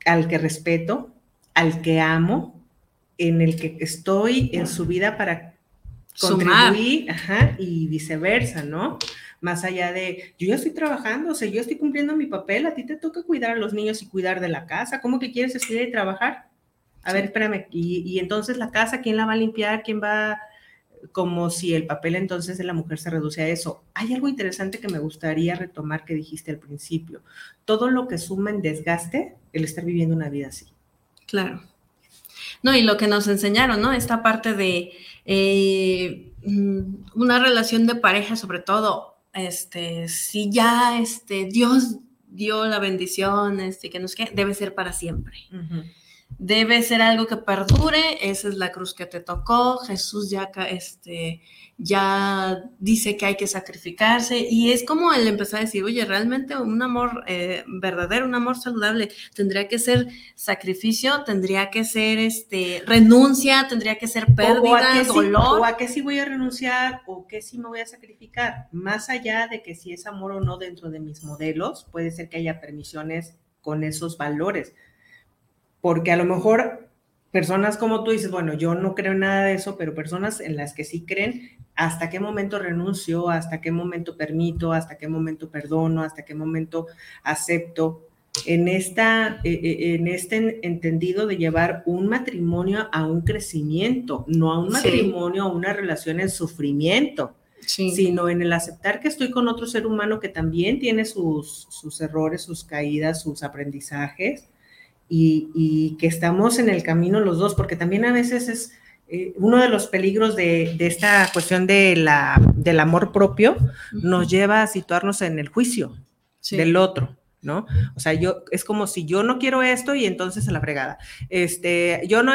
al que respeto, al que amo, en el que estoy en su vida para contribuir, y viceversa, ¿no? Más allá de, yo ya estoy trabajando, o sea, yo estoy cumpliendo mi papel, a ti te toca cuidar a los niños y cuidar de la casa, ¿cómo que quieres estudiar y trabajar? A ver, espérame, y, entonces la casa, ¿quién la va a limpiar? ¿Quién va? Como si el papel entonces de la mujer se reduce a eso. Hay algo interesante que me gustaría retomar que dijiste al principio. Todo lo que suma en desgaste, el estar viviendo una vida así. Claro. No, y lo que nos enseñaron, ¿no? Esta parte de eh, mm, una relación de pareja, sobre todo, este, si ya este, Dios dio la bendición, este, que nos que debe ser para siempre. Debe ser algo que perdure, esa es la cruz que te tocó, Jesús ya, este, ya dice que hay que sacrificarse y es como el empezar a decir, oye, realmente un amor eh, verdadero, un amor saludable, tendría que ser sacrificio, tendría que ser este, renuncia, tendría que ser pérdida, dolor. o a qué sí voy a renunciar o qué sí me voy a sacrificar, más allá de que si es amor o no dentro de mis modelos, puede ser que haya permisiones con esos valores, porque a lo mejor personas como tú dices, bueno, yo no creo en nada de eso, pero personas en las que sí creen, hasta qué momento renuncio, hasta qué momento permito, hasta qué momento perdono, hasta qué momento acepto. En, esta, eh, eh, en este entendido de llevar un matrimonio a un crecimiento, no a un matrimonio, a una relación en sufrimiento, sino en el aceptar que estoy con otro ser humano que también tiene sus, sus errores, sus caídas, sus aprendizajes, y, que estamos en el camino los dos, porque también a veces es eh, uno de los peligros de, esta cuestión de la, del amor propio, nos lleva a situarnos en el juicio del otro. ¿no? O sea, yo, es como si yo no quiero esto y entonces a la fregada. Este, yo no,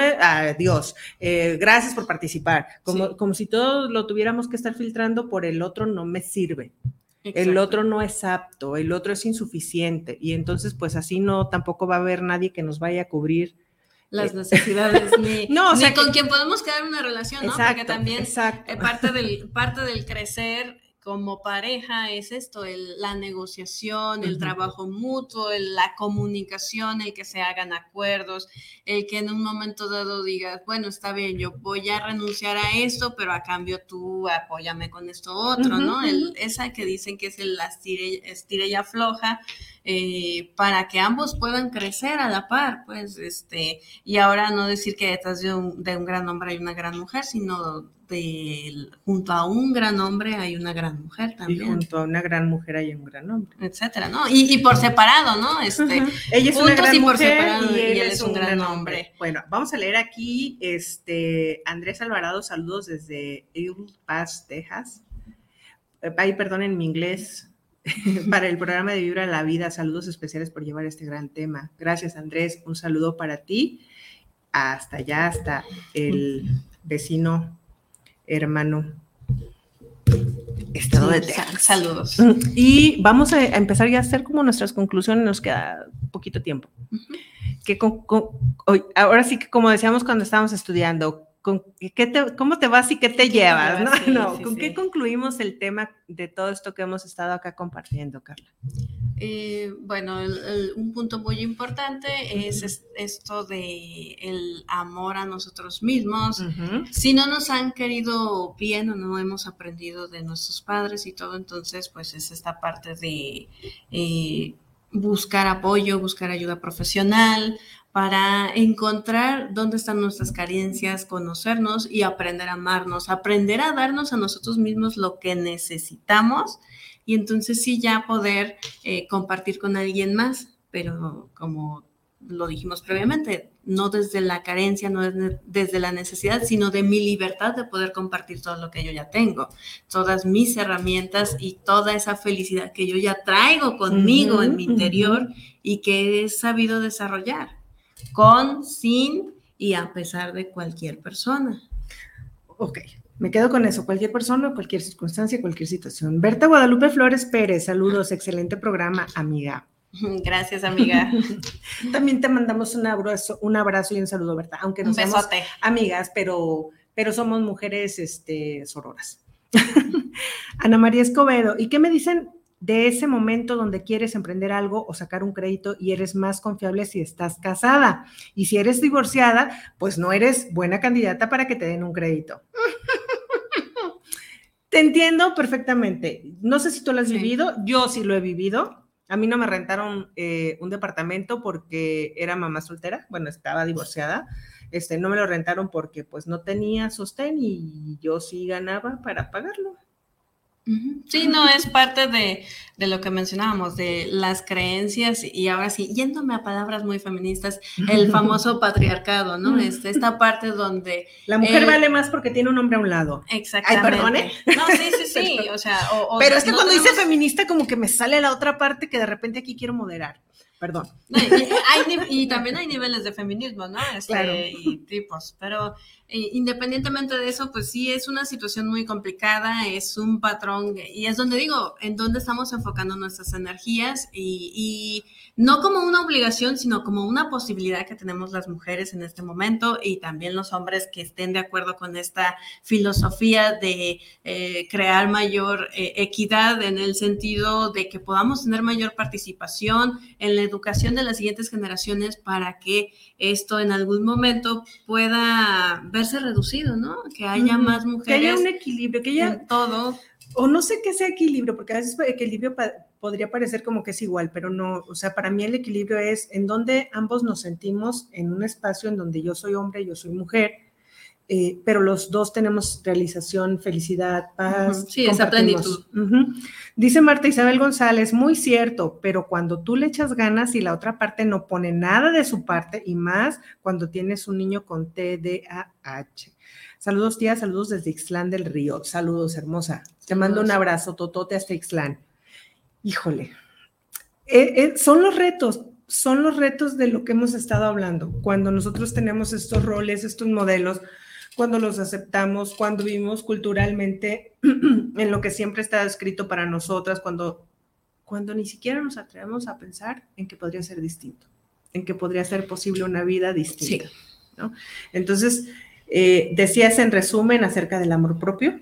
Dios, eh, gracias por participar. Como, como si todo lo tuviéramos que estar filtrando por el otro no me sirve el otro no es apto, el otro es insuficiente y entonces pues así no tampoco va a haber nadie que nos vaya a cubrir las eh, necesidades ni, no, o sea, con quien podemos crear una relación, ¿no? Porque también eh, parte del parte del crecer como pareja es esto, la negociación, el trabajo mutuo, la comunicación, el que se hagan acuerdos, el que en un momento dado digas, bueno, está bien, yo voy a renunciar a esto, pero a cambio tú apóyame con esto otro, ¿no? El, esa que dicen que es el estirella floja, eh, para que ambos puedan crecer a la par, pues, este, y ahora no decir que detrás de un, de un gran hombre hay una gran mujer, sino de, junto a un gran hombre hay una gran mujer también. Y junto a una gran mujer hay un gran hombre. Etcétera, ¿no? Y, por separado, ¿no? Este, Ella es una gran mujer y él, es un, gran, hombre. Bueno, vamos a leer aquí, este, Andrés Alvarado, saludos desde El Paso, Texas. Ay, perdonen mi inglés, para el programa de Vibra la Vida. Saludos especiales por llevar este gran tema. Gracias, Andrés. Un saludo para ti. Hasta allá, hasta el vecino, hermano, estado de Texas. Saludos. Y vamos a empezar ya a hacer como nuestras conclusiones. Nos queda poquito tiempo. que ahora sí que como decíamos cuando estábamos estudiando, ¿cómo te vas y qué te llevas? ¿no? ¿Con qué concluimos el tema de todo esto que hemos estado acá compartiendo, Carla? Eh, bueno, un punto muy importante es, esto de el amor a nosotros mismos. Si no nos han querido bien o no hemos aprendido de nuestros padres y todo, entonces pues es esta parte de eh, buscar apoyo, buscar ayuda profesional, para encontrar dónde están nuestras carencias, conocernos y aprender a amarnos, aprender a darnos a nosotros mismos lo que necesitamos y entonces sí ya poder eh, compartir con alguien más, pero como lo dijimos previamente, no desde la carencia, no desde la necesidad, sino de mi libertad de poder compartir todo lo que yo ya tengo, todas mis herramientas y toda esa felicidad que yo ya traigo conmigo en mi interior y que he sabido desarrollar con, sin y a pesar de cualquier persona. Ok, me quedo con eso, cualquier persona, cualquier circunstancia, cualquier situación. Berta Guadalupe Flores Pérez, saludos, excelente programa, amiga. Gracias, amiga. También te mandamos un abrazo, un abrazo y un saludo, Berta, aunque no somos amigas, pero, pero somos mujeres este, sororas. Ana María Escobedo, ¿y qué me dicen de ese momento donde quieres emprender algo o sacar un crédito y eres más confiable si estás casada. Y si eres divorciada, pues no eres buena candidata para que te den un crédito. Te entiendo perfectamente. No sé si tú lo has vivido, yo sí lo he vivido. A mí no me rentaron eh, un departamento porque era mamá soltera, bueno, estaba divorciada. Este, no me lo rentaron porque pues no tenía sostén y yo sí ganaba para pagarlo. Sí, no, es parte de, lo que mencionábamos, de las creencias y ahora sí, yéndome a palabras muy feministas, el famoso patriarcado, ¿no? Este, esta parte donde... La mujer vale más porque tiene un hombre a un lado. Exactamente. Ay, perdone. No, sí, sí, sí, o sea... Pero es que cuando dice feminista como que me sale la otra parte que de repente aquí quiero moderar. Perdón. y, también hay niveles de feminismo, ¿no? Este, y tipos, pero eh, independientemente de eso, pues sí es una situación muy complicada, es un patrón, y es donde digo, en dónde estamos enfocando nuestras energías y, no como una obligación, sino como una posibilidad que tenemos las mujeres en este momento y también los hombres que estén de acuerdo con esta filosofía de eh, crear mayor eh, equidad en el sentido de que podamos tener mayor participación en la educación de las siguientes generaciones para que esto en algún momento pueda verse reducido, ¿no? Que haya más mujeres. Que haya un equilibrio, que haya todo. O no sé qué sea equilibrio, porque a veces equilibrio podría parecer como que es igual, pero no, o sea, para mí el equilibrio es en donde ambos nos sentimos en un espacio en donde yo soy hombre, yo soy mujer, eh, pero los dos tenemos realización, felicidad, paz. Sí, esa plenitud. Dice Marta Isabel González, muy cierto, pero cuando tú le echas ganas y la otra parte no pone nada de su parte, y más cuando tienes un niño con TDAH. Saludos, tía, saludos desde Ixlán del Río. Saludos, hermosa. Te mando un abrazo, totote hasta Ixlán. Híjole, eh, eh, son los retos, son los retos de lo que hemos estado hablando. Cuando nosotros tenemos estos roles, estos modelos, cuando los aceptamos, cuando vivimos culturalmente en lo que siempre está escrito para nosotras, cuando, cuando ni siquiera nos atrevemos a pensar en que podría ser distinto, en que podría ser posible una vida distinta. Entonces, eh, decías en resumen acerca del amor propio.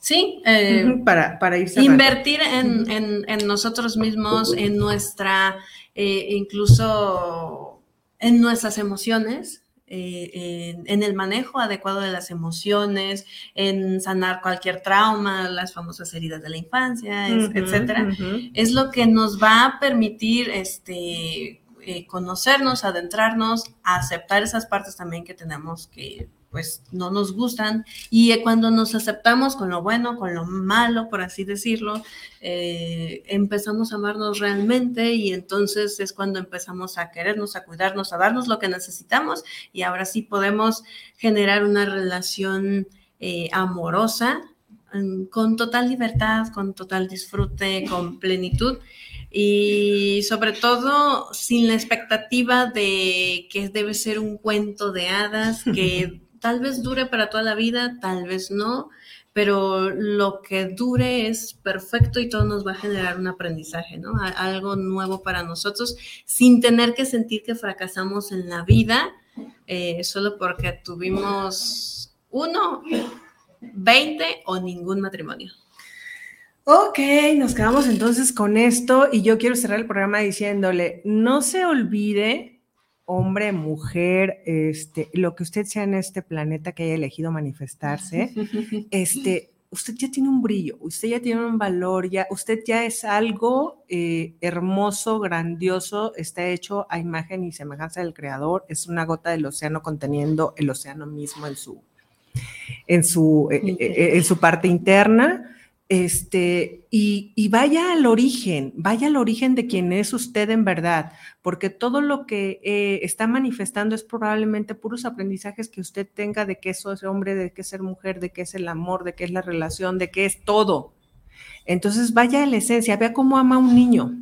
Sí, eh, para, para ir Invertir en, nosotros mismos, en nuestra, eh, incluso en nuestras emociones, eh, en, el manejo adecuado de las emociones, en sanar cualquier trauma, las famosas heridas de la infancia, etcétera, es lo que nos va a permitir este, eh, conocernos, adentrarnos, aceptar esas partes también que tenemos que pues no nos gustan. Y cuando nos aceptamos con lo bueno, con lo malo, por así decirlo, eh, empezamos a amarnos realmente y entonces es cuando empezamos a querernos, a cuidarnos, a darnos lo que necesitamos y ahora sí podemos generar una relación eh, amorosa mm, con total libertad, con total disfrute, con plenitud y sobre todo sin la expectativa de que debe ser un cuento de hadas, que tal vez dure para toda la vida, tal vez no, pero lo que dure es perfecto y todo nos va a generar un aprendizaje, ¿no? Algo nuevo para nosotros, sin tener que sentir que fracasamos en la vida eh, solo porque tuvimos uno, veinte o ningún matrimonio. Ok, nos quedamos entonces con esto y yo quiero cerrar el programa diciéndole, no se olvide, hombre, mujer, este, lo que usted sea en este planeta que haya elegido manifestarse, este, usted ya tiene un brillo, usted ya tiene un valor, ya, usted ya es algo eh, hermoso, grandioso, está hecho a imagen y semejanza del creador, es una gota del océano conteniendo el océano mismo en su, en su, eh, eh, en su parte interna este, y, vaya al origen, vaya al origen de quién es usted en verdad, porque todo lo que eh, está manifestando es probablemente puros aprendizajes que usted tenga de qué es hombre, de qué es ser mujer, de qué es el amor, de qué es la relación, de qué es todo. Entonces vaya a la esencia, vea cómo ama a un niño.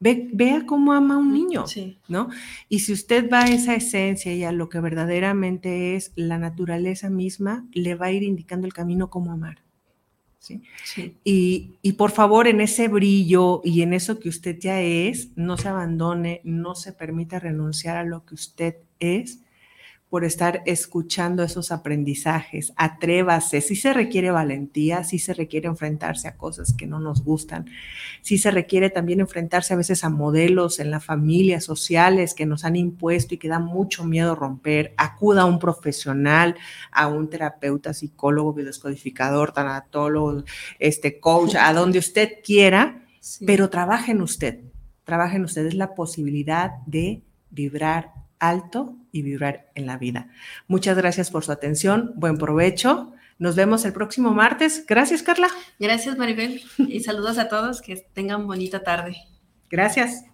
vea cómo ama a un niño, ¿no? Y si usted va a esa esencia y a lo que verdaderamente es la naturaleza misma, le va a ir indicando el camino cómo amar. Y, y, por favor, en ese brillo y en eso que usted ya es, no se abandone, no se permita renunciar a lo que usted es por estar escuchando esos aprendizajes. Atrévase, si se requiere valentía, si se requiere enfrentarse a cosas que no nos gustan, si se requiere también enfrentarse a veces a modelos en la familia, sociales que nos han impuesto y que da mucho miedo romper. Acuda a un profesional, a un terapeuta, psicólogo, biodescodificador, tanatólogo, este coach, a donde usted quiera, pero trabaje en usted. Trabaje en usted es la posibilidad de vibrar alto y vibrar en la vida. Muchas gracias por su atención. Buen provecho. Nos vemos el próximo martes. Gracias, Carla. Gracias, Maribel. Y saludos a todos. Que tengan bonita tarde. Gracias.